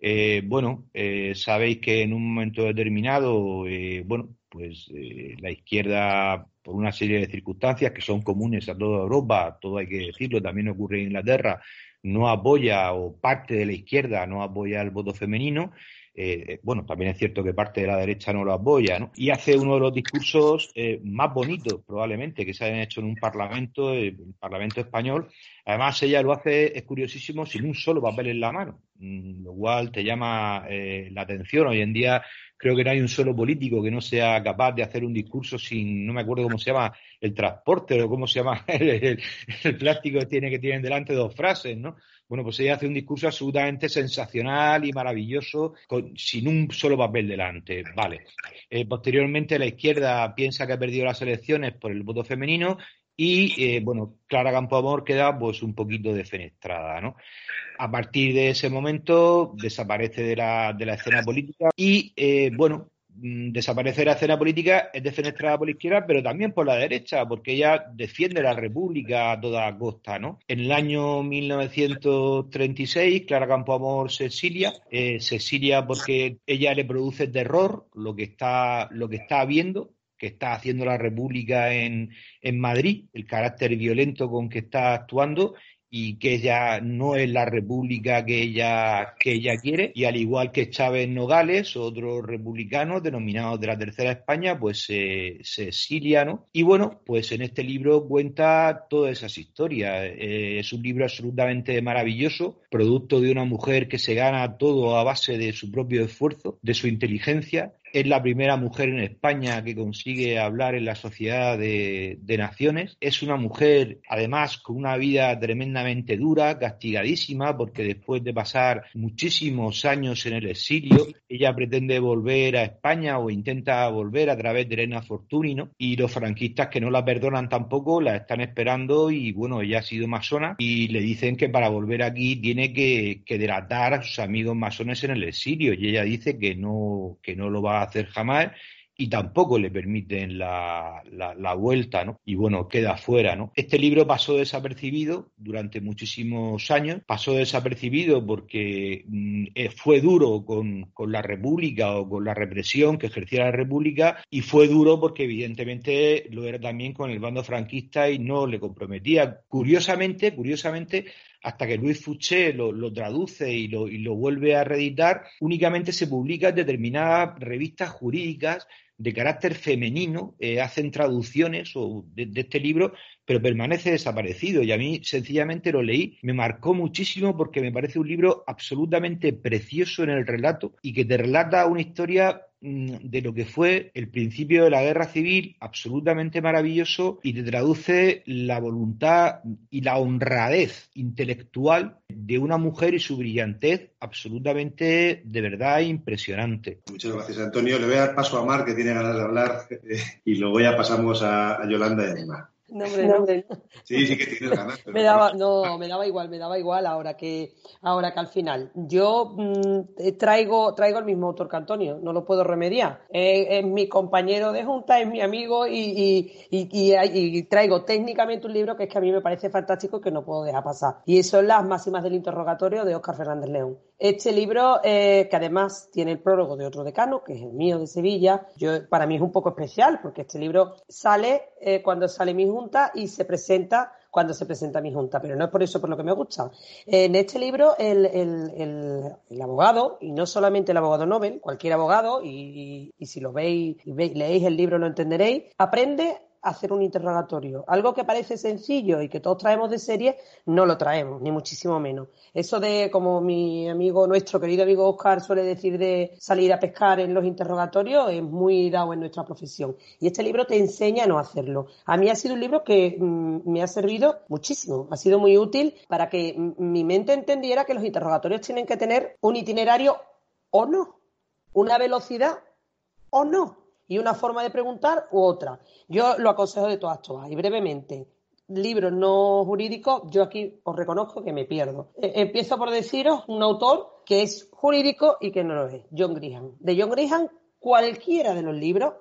S4: Eh, bueno, eh, sabéis que en un momento determinado, bueno, pues la izquierda, por una serie de circunstancias que son comunes a toda Europa, todo hay que decirlo, también ocurre en Inglaterra, no apoya o parte de la izquierda no apoya el voto femenino eh, bueno, también es cierto que parte de la derecha no lo apoya, ¿no? Y hace uno de los discursos eh, más bonitos, probablemente, que se hayan hecho en un parlamento, el Parlamento español. Además, ella lo hace, es curiosísimo, sin un solo papel en la mano, mm, lo cual te llama la atención. Hoy en día creo que no hay un solo político que no sea capaz de hacer un discurso sin, no me acuerdo cómo se llama, el transporte o cómo se llama el, plástico que tiene que tienen delante dos frases, ¿no? Bueno, pues ella hace un discurso absolutamente sensacional y maravilloso, sin un solo papel delante. Vale. Eh, posteriormente, la izquierda piensa que ha perdido las elecciones por el voto femenino y, eh, bueno, Clara Campoamor queda pues un poquito defenestrada, ¿no? A partir de ese momento desaparece de la, de la escena política y, eh, bueno, mm, desaparece de la escena política, es defenestrada por la izquierda, pero también por la derecha, porque ella defiende la República a toda costa, ¿no? En el año 1936, Clara Campoamor se exilia, eh, se exilia porque ella le produce terror lo que está, lo que está viendo, que está haciendo la República en, en Madrid, el carácter violento con que está actuando y que ya no es la república que ella, que ella quiere. Y al igual que Chávez Nogales, otros republicanos denominados de la Tercera España, pues se, se exilian. Y bueno, pues en este libro cuenta todas esas historias. Eh, es un libro absolutamente maravilloso, producto de una mujer que se gana todo a base de su propio esfuerzo, de su inteligencia es la primera mujer en España que consigue hablar en la Sociedad de, Naciones. Es una mujer, además, con una vida tremendamente dura, castigadísima, porque después de pasar muchísimos años en el exilio, ella pretende volver a España o intenta volver a través de Elena Fortuny, Y los franquistas que no la perdonan tampoco la están esperando y, bueno, ella ha sido masona y le dicen que para volver aquí tiene que, que delatar a sus amigos masones en el exilio y ella dice que no, que no lo va hacer jamás y tampoco le permiten la, la, vuelta, ¿no? Y bueno, queda fuera, ¿no? Este libro pasó desapercibido durante muchísimos años, pasó desapercibido porque mm, eh, fue duro con, con, la República o con la represión que ejercía la República y fue duro porque evidentemente lo era también con el bando franquista y no le comprometía. Curiosamente, curiosamente, hasta que Luis Fouché lo, traduce y lo, vuelve a reeditar, únicamente se publica determinadas revistas jurídicas de carácter femenino, eh, hacen traducciones de, este libro, pero permanece desaparecido. Y a mí sencillamente lo leí, me marcó muchísimo porque me parece un libro absolutamente precioso en el relato y que te relata una historia Mm, de lo que fue el principio de la guerra civil, absolutamente maravilloso, y te traduce la voluntad y la honradez intelectual de una mujer y su brillantez absolutamente, de verdad, impresionante.
S8: Muchas gracias, Antonio. Le voy a dar paso a Mar, que tiene ganas de hablar, y luego ya pasamos a, Yolanda y a Neymar.
S3: No, hombre, no.
S8: Sí, sí que tienes ganas.
S3: me daba, no, me daba igual, me daba igual ahora que, ahora que al final. Yo mm, traigo, traigo el mismo autor que Antonio, no lo puedo remediar. es mi compañero de junta, es mi amigo y, y, traigo técnicamente un libro que es que a mí me parece fantástico y que no puedo dejar pasar. Y son las máximas del interrogatorio de Óscar Fernández León. Este libro, eh, que además tiene el prólogo de otro decano, que es el mío de Sevilla, yo, para mí es un poco especial porque este libro sale eh, cuando sale mi junta y se presenta cuando se presenta mi junta, pero no es por eso por lo que me gusta. En este libro, el, abogado, y no solamente el abogado Nobel, cualquier abogado, y, si lo veis y leéis el libro lo entenderéis, aprende hacer un interrogatorio. Algo que parece sencillo y que todos traemos de serie, no lo traemos, ni muchísimo menos. Eso de, como mi amigo, nuestro querido amigo Oscar suele decir de salir a pescar en los interrogatorios, es muy dado en nuestra profesión. Y este libro te enseña a no hacerlo. A mí ha sido un libro que mm, me ha servido muchísimo, ha sido muy útil para que mi mente entendiera que los interrogatorios tienen que tener un itinerario o no, una velocidad o no y una forma de preguntar u otra. Yo lo aconsejo de todas, todas. Y brevemente, libros no jurídicos, yo aquí os reconozco que me pierdo. E, empiezo por deciros un autor que es jurídico y que no lo es, John Grisham. De John Grisham, cualquiera de los libros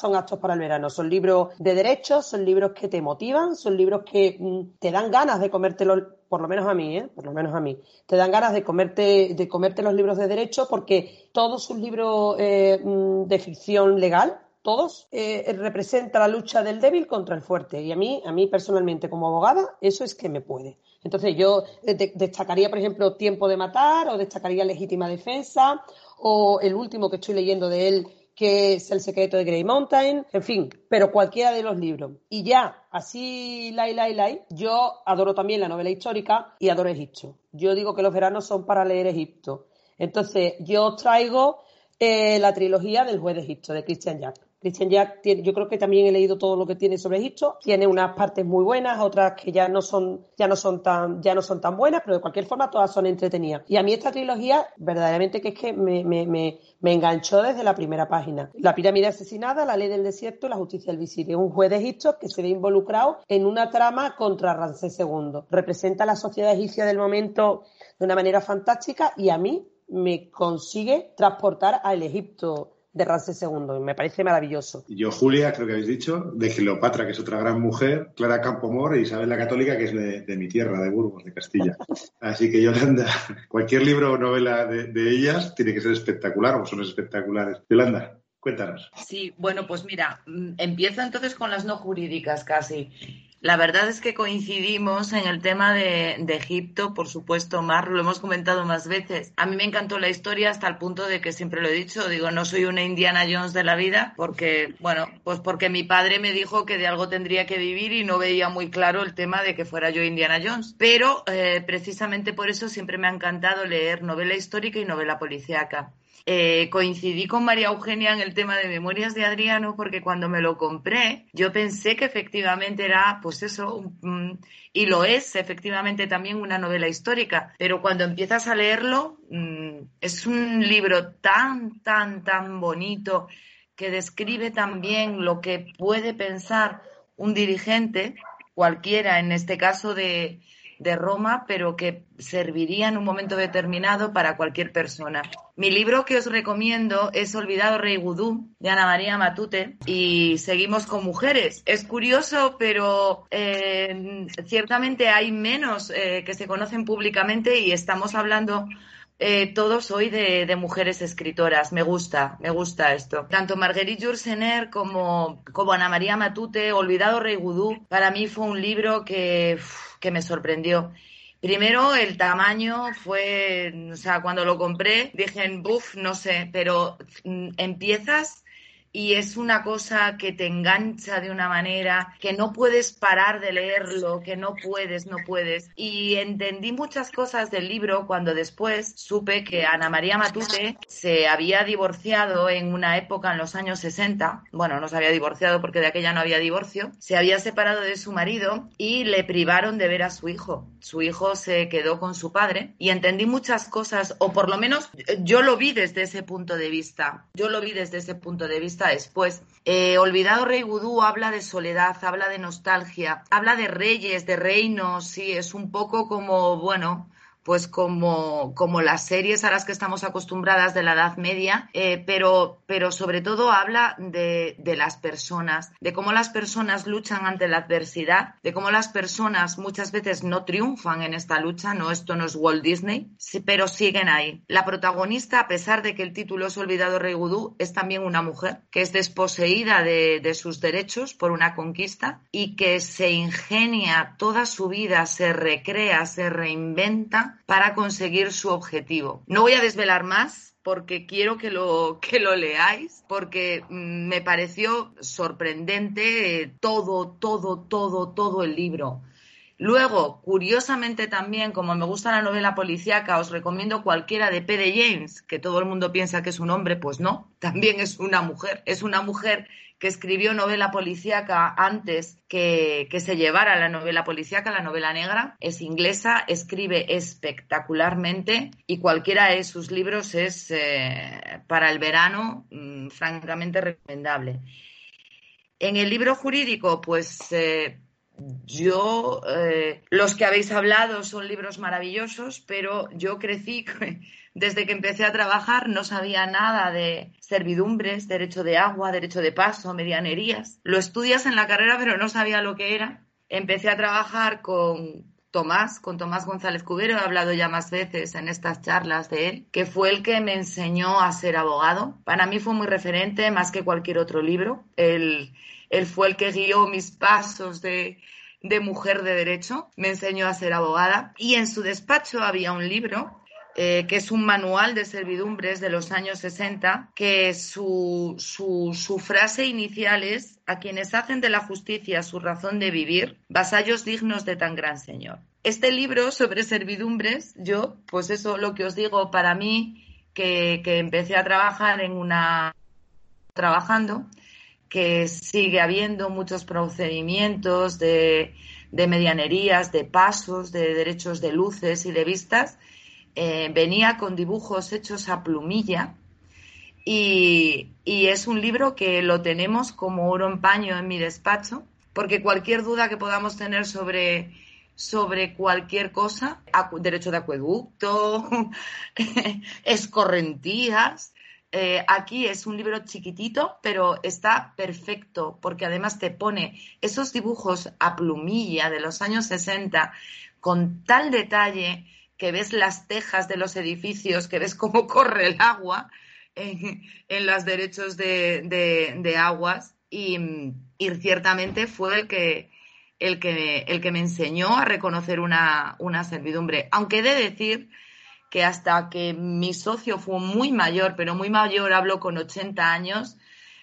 S3: son actos para el verano. Son libros de derechos, son libros que te motivan, son libros que mm, te dan ganas de comértelo por lo menos a mí, ¿eh? por lo menos a mí, te dan ganas de comerte, de comerte los libros de derecho porque todos sus libros eh, mm, de ficción legal, todos, eh, representan la lucha del débil contra el fuerte. Y a mí, a mí personalmente como abogada, eso es que me puede. Entonces yo destacaría, por ejemplo, Tiempo de Matar o destacaría Legítima Defensa o el último que estoy leyendo de él, que es El secreto de Grey Mountain, en fin, pero cualquiera de los libros. Y ya, así, lai, lai, lai, yo adoro también la novela histórica y adoro Egipto. Yo digo que los veranos son para leer Egipto. Entonces, yo os traigo eh, la trilogía del juez de Egipto, de Christian Jack. Christian Jack, yo creo que también he leído todo lo que tiene sobre Egipto. Tiene unas partes muy buenas, otras que ya no son, ya no son tan, ya no son tan buenas, pero de cualquier forma todas son entretenidas. Y a mí esta trilogía, verdaderamente que es que me, me, me, me enganchó desde la primera página. La pirámide asesinada, la ley del desierto y la justicia del visir. Es un juez de Egipto que se ve involucrado en una trama contra Ramsés II. Representa la sociedad egipcia del momento de una manera fantástica y a mí me consigue transportar al Egipto de Ramsés II. Me parece maravilloso.
S8: Y yo, Julia, creo que habéis dicho, de Cleopatra, que es otra gran mujer, Clara Campomor e Isabel la Católica, que es de, mi tierra, de Burgos, de Castilla. Así que Yolanda, cualquier libro o novela de, ellas tiene que ser espectacular o son espectaculares. Yolanda. Cuéntanos.
S6: Sí, bueno, pues mira, mm, empiezo entonces con las no jurídicas casi. La verdad es que coincidimos en el tema de, Egipto, por supuesto, Mar, lo hemos comentado más veces. A mí me encantó la historia hasta el punto de que siempre lo he dicho, digo, no soy una Indiana Jones de la vida, porque, bueno, pues porque mi padre me dijo que de algo tendría que vivir y no veía muy claro el tema de que fuera yo Indiana Jones. Pero eh, precisamente por eso siempre me ha encantado leer novela histórica y novela policíaca. Eh, coincidí con María Eugenia en el tema de Memorias de Adriano porque cuando me lo compré yo pensé que efectivamente era, pues eso, y lo es efectivamente también una novela histórica, pero cuando empiezas a leerlo mm, es un libro tan, tan, tan bonito que describe también lo que puede pensar un dirigente, cualquiera, en este caso de, de Roma, pero que serviría en un momento determinado para cualquier persona. Mi libro que os recomiendo es Olvidado Rey Gudú, de Ana María Matute, y seguimos con mujeres. Es curioso, pero eh, ciertamente hay menos eh, que se conocen públicamente y estamos hablando eh, todos hoy de, mujeres escritoras. Me gusta, me gusta esto. Tanto Marguerite Yourcenar como, como Ana María Matute, Olvidado Rey Gudú, para mí fue un libro que que me sorprendió. Primero, el tamaño fue, o sea, cuando lo compré, dije, buf, no sé, pero mm, empiezas y es una cosa que te engancha de una manera que no puedes parar de leerlo, que no puedes, no puedes. Y entendí muchas cosas del libro cuando después supe que Ana María Matute se había divorciado en una época en los años 60. Bueno, no se había divorciado porque de aquella no había divorcio. Se había separado de su marido y le privaron de ver a su hijo. Su hijo se quedó con su padre y entendí muchas cosas, o por lo menos yo lo vi desde ese punto de vista. Yo lo vi desde ese punto de vista después. Eh, Olvidado Rey Gudú habla de soledad, habla de nostalgia, habla de reyes, de reinos, sí, es un poco como, bueno, pues como, como las series a las que estamos acostumbradas de la Edad Media, eh, pero, pero sobre todo habla de, de, las personas, de cómo las personas luchan ante la adversidad, de cómo las personas muchas veces no triunfan en esta lucha, no, esto no es Walt Disney, pero siguen ahí. La protagonista, a pesar de que el título es Olvidado Rey Gudú, es también una mujer que es desposeída de, de sus derechos por una conquista y que se ingenia toda su vida, se recrea, se reinventa para conseguir su objetivo. No voy a desvelar más porque quiero que lo, que lo leáis, porque mm, me pareció sorprendente eh, todo, todo, todo, todo el libro. Luego, curiosamente también, como me gusta la novela policíaca, os recomiendo cualquiera de P. James, que todo el mundo piensa que es un hombre, pues no, también es una mujer. Es una mujer que escribió novela policíaca antes que, se llevara la novela policíaca, la novela negra. Es inglesa, escribe espectacularmente y cualquiera de sus libros es eh, para el verano mm, francamente recomendable. En el libro jurídico, pues eh, yo, eh, los que habéis hablado son libros maravillosos, pero yo crecí desde que empecé a trabajar no sabía nada de servidumbres, derecho de agua, derecho de paso, medianerías. Lo estudias en la carrera, pero no sabía lo que era. Empecé a trabajar con Tomás, con Tomás González Cubero, he hablado ya más veces en estas charlas de él, que fue el que me enseñó a ser abogado. Para mí fue muy referente, más que cualquier otro libro. Él, él fue el que guió mis pasos de, mujer de derecho, me enseñó a ser abogada y en su despacho había un libro eh, que es un manual de servidumbres de los años 60, que su, su, su, frase inicial es, a quienes hacen de la justicia su razón de vivir, vasallos dignos de tan gran señor. Este libro sobre servidumbres, yo, pues eso lo que os digo, para mí, que, que empecé a trabajar en una... trabajando, que sigue habiendo muchos procedimientos de, medianerías, de pasos, de derechos de luces y de vistas, eh, venía con dibujos hechos a plumilla y, es un libro que lo tenemos como oro en paño en mi despacho, porque cualquier duda que podamos tener sobre, sobre cualquier cosa, derecho de acueducto, escorrentías, eh, aquí es un libro chiquitito, pero está perfecto porque además te pone esos dibujos a plumilla de los años 60 con tal detalle que ves las tejas de los edificios, que ves cómo corre el agua en, los derechos de, aguas y, ciertamente fue el que, el, que, el que me enseñó a reconocer una, una servidumbre. Aunque he de decir que hasta que mi socio fue muy mayor, pero muy mayor, hablo con 80 años,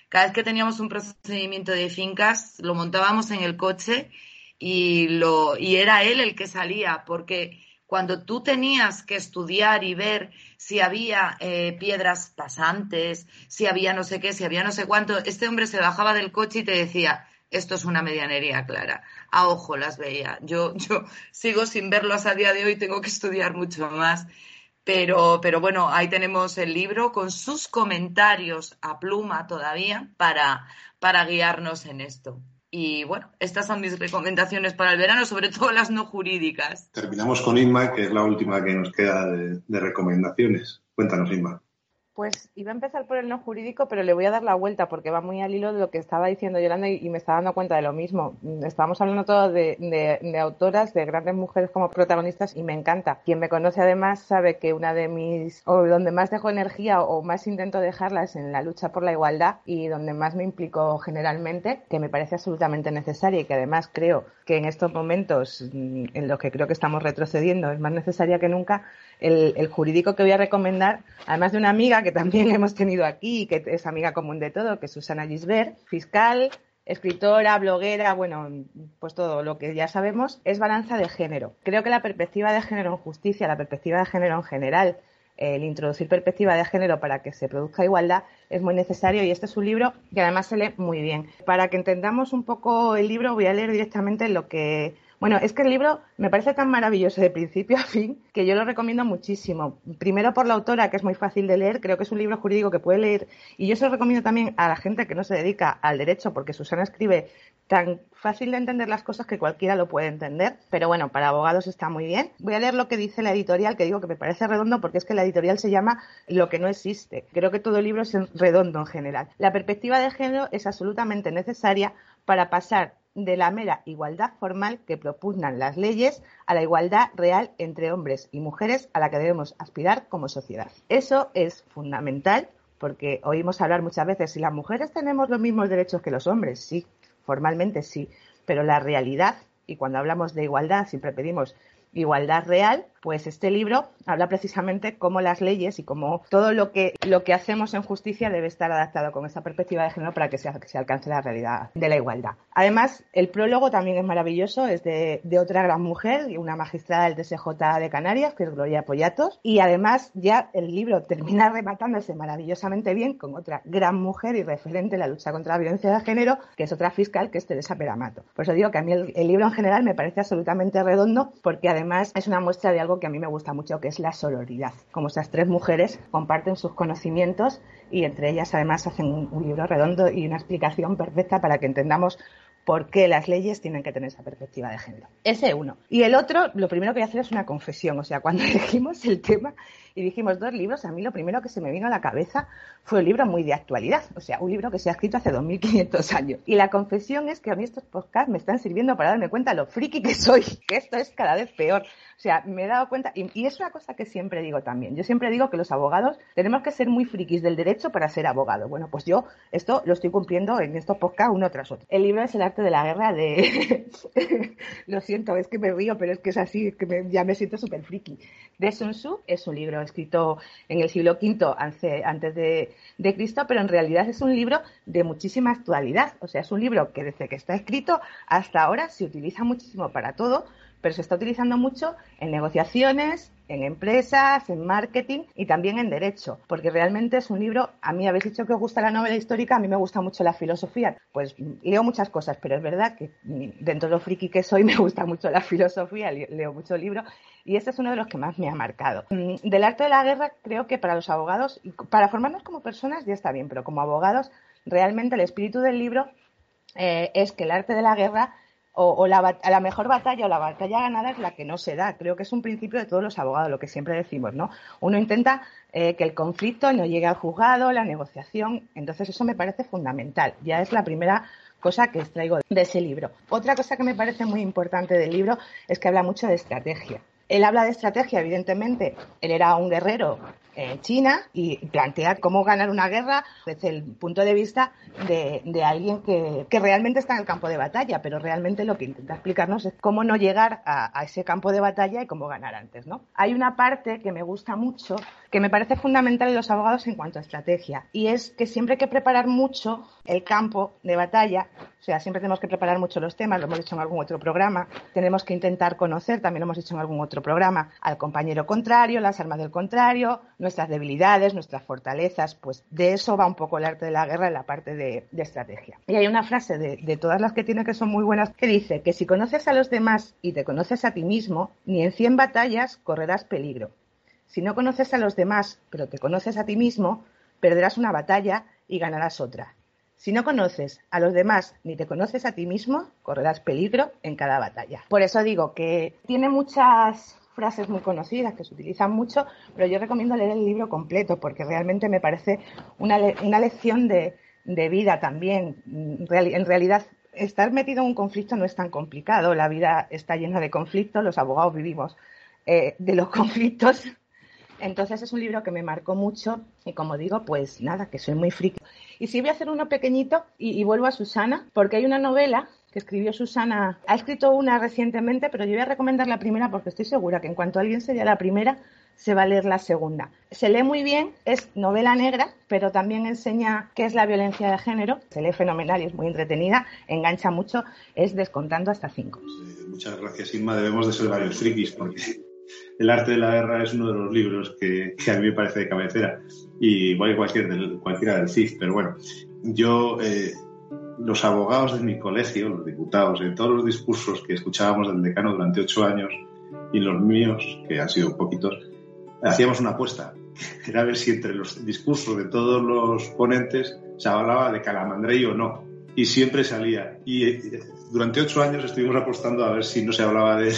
S6: cada vez que teníamos un procedimiento de fincas, lo montábamos en el coche y, lo, y era él el que salía, porque cuando tú tenías que estudiar y ver si había eh, piedras pasantes, si había no sé qué, si había no sé cuánto, este hombre se bajaba del coche y te decía, esto es una medianería clara. A ojo las veía. Yo, yo sigo sin verlos a día de hoy, tengo que estudiar mucho más. Pero, pero bueno, ahí tenemos el libro con sus comentarios a pluma todavía para, para guiarnos en esto. Y bueno, estas son mis recomendaciones para el verano, sobre todo las no jurídicas.
S8: Terminamos con Inma, que es la última que nos queda de, de recomendaciones. Cuéntanos, Inma.
S7: Pues iba a empezar por el no jurídico, pero le voy a dar la vuelta porque va muy al hilo de lo que estaba diciendo Yolanda y, me está dando cuenta de lo mismo. Estábamos hablando todos de, autoras, de grandes mujeres como protagonistas y me encanta. Quien me conoce además sabe que una de mis, o donde más dejo energía o más intento dejarla es en la lucha por la igualdad y donde más me implico generalmente, que me parece absolutamente necesaria y que además creo que en estos momentos mm, en los que creo que estamos retrocediendo es más necesaria que nunca, el, jurídico que voy a recomendar, además de una amiga que también hemos tenido aquí, que es amiga común de todo, que es Susana Gisbert, fiscal, escritora, bloguera, bueno, pues todo lo que ya sabemos, es balanza de género. Creo que la perspectiva de género en justicia, la perspectiva de género en general, el introducir perspectiva de género para que se produzca igualdad es muy necesario y este es un libro que además se lee muy bien. Para que entendamos un poco el libro voy a leer directamente lo que bueno, es que el libro me parece tan maravilloso de principio a fin que yo lo recomiendo muchísimo. Primero por la autora, que es muy fácil de leer, creo que es un libro jurídico que puede leer. Y yo se lo recomiendo también a la gente que no se dedica al derecho, porque Susana escribe tan fácil de entender las cosas que cualquiera lo puede entender. Pero bueno, para abogados está muy bien. Voy a leer lo que dice la editorial, que digo que me parece redondo porque es que la editorial se llama Lo que no existe. Creo que todo el libro es redondo en general. La perspectiva de género es absolutamente necesaria para pasar de la mera igualdad formal que propugnan las leyes a la igualdad real entre hombres y mujeres a la que debemos aspirar como sociedad. Eso es fundamental porque oímos hablar muchas veces si las mujeres tenemos los mismos derechos que los hombres, sí, formalmente sí, pero la realidad, y cuando hablamos de igualdad siempre pedimos igualdad real, pues este libro habla precisamente cómo las leyes y cómo todo lo que, lo que hacemos en justicia debe estar adaptado con esa perspectiva de género para que se, se alcance la realidad de la igualdad. Además, el prólogo también es maravilloso, es de, otra gran mujer, una magistrada del TSJ de Canarias, que es Gloria Pollatos, y además ya el libro termina rematándose maravillosamente bien con otra gran mujer y referente en la lucha contra la violencia de género, que es otra fiscal, que es Teresa Peramato. Por eso digo que a mí el libro en general me parece absolutamente redondo, porque además es una muestra de algo que a mí me gusta mucho, que es la sororidad. Como esas tres mujeres comparten sus conocimientos y entre ellas además hacen un, libro redondo y una explicación perfecta para que entendamos por qué las leyes tienen que tener esa perspectiva de género. Ese uno. Y el otro, lo primero que voy a hacer es una confesión. O sea, cuando elegimos el tema y dijimos dos libros, a mí lo primero que se me vino a la cabeza fue un libro muy de actualidad. O sea, un libro que se ha escrito hace 2500 años. Y la confesión es que a mí estos podcasts me están sirviendo para darme cuenta lo friki que soy, que esto es cada vez peor. O sea, me he dado cuenta, y, es una cosa que siempre digo también. Yo siempre digo que los abogados tenemos que ser muy frikis del derecho para ser abogados. Bueno, pues yo esto lo estoy cumpliendo en estos podcasts uno tras otro. El libro es El arte de la guerra de... lo siento, es que me río, pero es que es así, es que ya me siento súper friki. De Sun Tzu es un libro escrito en el siglo V antes de, de, Cristo, pero en realidad es un libro de muchísima actualidad. O sea, es un libro que desde que está escrito hasta ahora se utiliza muchísimo para todo, pero se está utilizando mucho en negociaciones, en empresas, en marketing y también en derecho, porque realmente es un libro, a mí habéis dicho que os gusta la novela histórica, a mí me gusta mucho la filosofía, pues leo muchas cosas, pero es verdad que dentro de lo friki que soy me gusta mucho la filosofía, leo mucho libro y este es uno de los que más me ha marcado. Mm, del arte de la guerra creo que para los abogados, para formarnos como personas ya está bien, pero como abogados realmente el espíritu del libro eh, es que el arte de la guerra o, la, la, mejor batalla o la batalla ganada es la que no se da. Creo que es un principio de todos los abogados, lo que siempre decimos, ¿no? Uno intenta eh, que el conflicto no llegue al juzgado, la negociación. Entonces, eso me parece fundamental. Ya es la primera cosa que extraigo de ese libro. Otra cosa que me parece muy importante del libro es que habla mucho de estrategia. Él habla de estrategia, evidentemente. Él era un guerrero en China y plantea cómo ganar una guerra desde el punto de vista de, alguien que, realmente está en el campo de batalla, pero realmente lo que intenta explicarnos es cómo no llegar a, ese campo de batalla y cómo ganar antes, ¿no? Hay una parte que me gusta mucho, que me parece fundamental en los abogados en cuanto a estrategia, y es que siempre hay que preparar mucho el campo de batalla, o sea, siempre tenemos que preparar mucho los temas, lo hemos dicho en algún otro programa, tenemos que intentar conocer, también lo hemos dicho en algún otro programa, al compañero contrario, las armas del contrario, nuestras debilidades, nuestras fortalezas, pues de eso va un poco el arte de la guerra en la parte de, estrategia. Y hay una frase de, de, todas las que tiene que son muy buenas que dice que si conoces a los demás y te conoces a ti mismo, ni en 100 batallas correrás peligro. Si no conoces a los demás, pero te conoces a ti mismo, perderás una batalla y ganarás otra. Si no conoces a los demás ni te conoces a ti mismo, correrás peligro en cada batalla. Por eso digo que tiene muchas frases muy conocidas que se utilizan mucho, pero yo recomiendo leer el libro completo porque realmente me parece una, una lección de, de, vida también. En realidad, estar metido en un conflicto no es tan complicado. La vida está llena de conflictos, los abogados vivimos eh, de los conflictos. Entonces es un libro que me marcó mucho y como digo, pues nada, que soy muy friki. Y sí voy a hacer uno pequeñito y, vuelvo a Susana, porque hay una novela que escribió Susana. Ha escrito una recientemente, pero yo voy a recomendar la primera porque estoy segura que en cuanto alguien se lea la primera, se va a leer la segunda. Se lee muy bien, es novela negra, pero también enseña qué es la violencia de género. Se lee fenomenal y es muy entretenida, engancha mucho, es descontando hasta cinco.
S8: muchas gracias, Inma. Debemos de ser varios frikis porque El arte de la guerra es uno de los libros que, a mí me parece de cabecera y igual cualquier cualquiera del CIF, pero bueno, yo eh, los abogados de mi colegio, los diputados, en todos los discursos que escuchábamos del decano durante ocho años y los míos, que han sido poquitos, hacíamos una apuesta. Era ver si entre los discursos de todos los ponentes se hablaba de Calamandrei o no. Y siempre salía. Y eh, durante ocho años estuvimos apostando a ver si no se hablaba de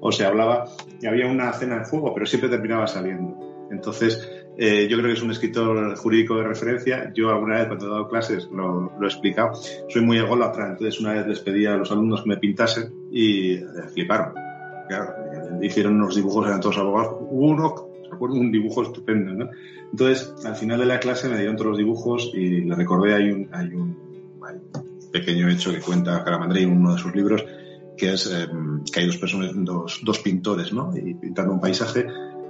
S8: o se hablaba y había una cena en fuego, pero siempre terminaba saliendo. Entonces, eh, yo creo que es un escritor jurídico de referencia. Yo alguna vez cuando he dado clases lo, he explicado. Soy muy ególatra, entonces una vez les pedí a los alumnos que me pintasen y eh, fliparon. Claro, hicieron unos dibujos, eran todos abogados. Uno, recuerdo un dibujo estupendo, ¿no? Entonces, al final de la clase me dieron todos los dibujos y le recordé, hay un, hay un, pequeño hecho que cuenta Caramandré en uno de sus libros, que es eh, que hay dos pintores, ¿no? Y pintando un paisaje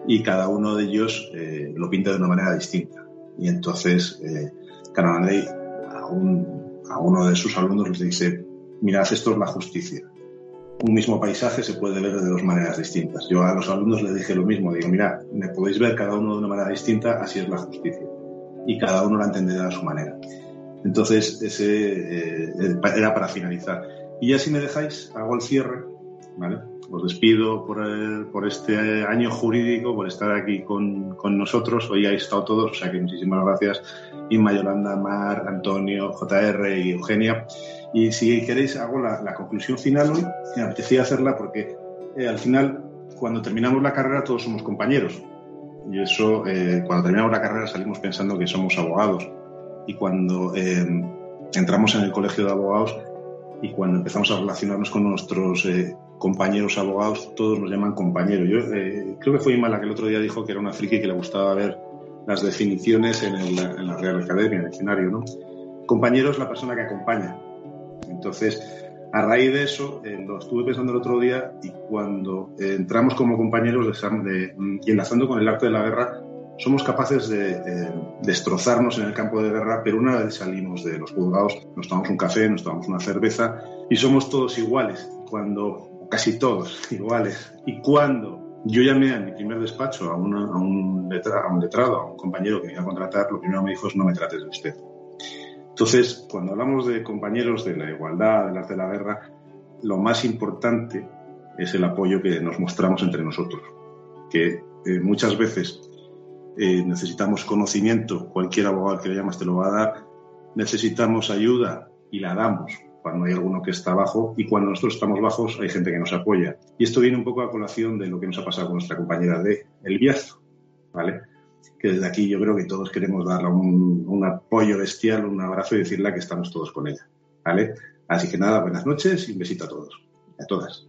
S8: y cada uno de ellos eh, lo pinta de una manera distinta. Y entonces eh, a, un, a uno de sus alumnos les dice, mirad, esto es la justicia. Un mismo paisaje se puede ver de dos maneras distintas. Yo a los alumnos les dije lo mismo, digo, mirad, me podéis ver cada uno de una manera distinta, así es la justicia. Y cada uno la entenderá a su manera. Entonces, ese eh, era para finalizar. Y ya si me dejáis, hago el cierre, ¿vale? os despido por, por, este año jurídico, por estar aquí con, con, nosotros. Hoy habéis estado todos, o sea que muchísimas gracias. Inma, Yolanda, Mar, Antonio, JR y Eugenia. Y si queréis, hago la, conclusión final hoy. Me apetecía hacerla porque eh, al final, cuando terminamos la carrera, todos somos compañeros. Y eso, eh, cuando terminamos la carrera, salimos pensando que somos abogados. Y cuando eh, entramos en el colegio de abogados, y cuando empezamos a relacionarnos con nuestros eh, compañeros abogados, todos nos llaman compañeros. Yo eh, creo que fue Ima la que el otro día dijo que era una friki que le gustaba ver las definiciones en, la Real Academia, en el diccionario, ¿no? Compañero es la persona que acompaña. Entonces, A raíz de eso, eh, lo estuve pensando el otro día y cuando eh, entramos como compañeros de, mm, y enlazando con el arte de la guerra, somos capaces de destrozarnos en el campo de guerra, pero una vez salimos de los juzgados, nos tomamos un café, nos tomamos una cerveza y somos todos iguales. Cuando, casi todos iguales. Y cuando yo llamé a mi primer despacho a, un, letrado, a un letrado, a un compañero que me iba a contratar, lo primero que me dijo es no me trates de usted. Entonces, cuando hablamos de compañeros de la igualdad, del arte de la guerra, lo más importante es el apoyo que nos mostramos entre nosotros, que eh, muchas veces eh, necesitamos conocimiento, cualquier abogado que le llamas te lo va a dar, necesitamos ayuda y la damos cuando hay alguno que está bajo y cuando nosotros estamos bajos hay gente que nos apoya. Y esto viene un poco a colación de lo que nos ha pasado con nuestra compañera de El Bierzo, ¿vale? Que desde aquí yo creo que todos queremos darle un, un apoyo bestial, un abrazo y decirle que estamos todos con ella, ¿vale? Así que nada, buenas noches y un besito a todos, a todas.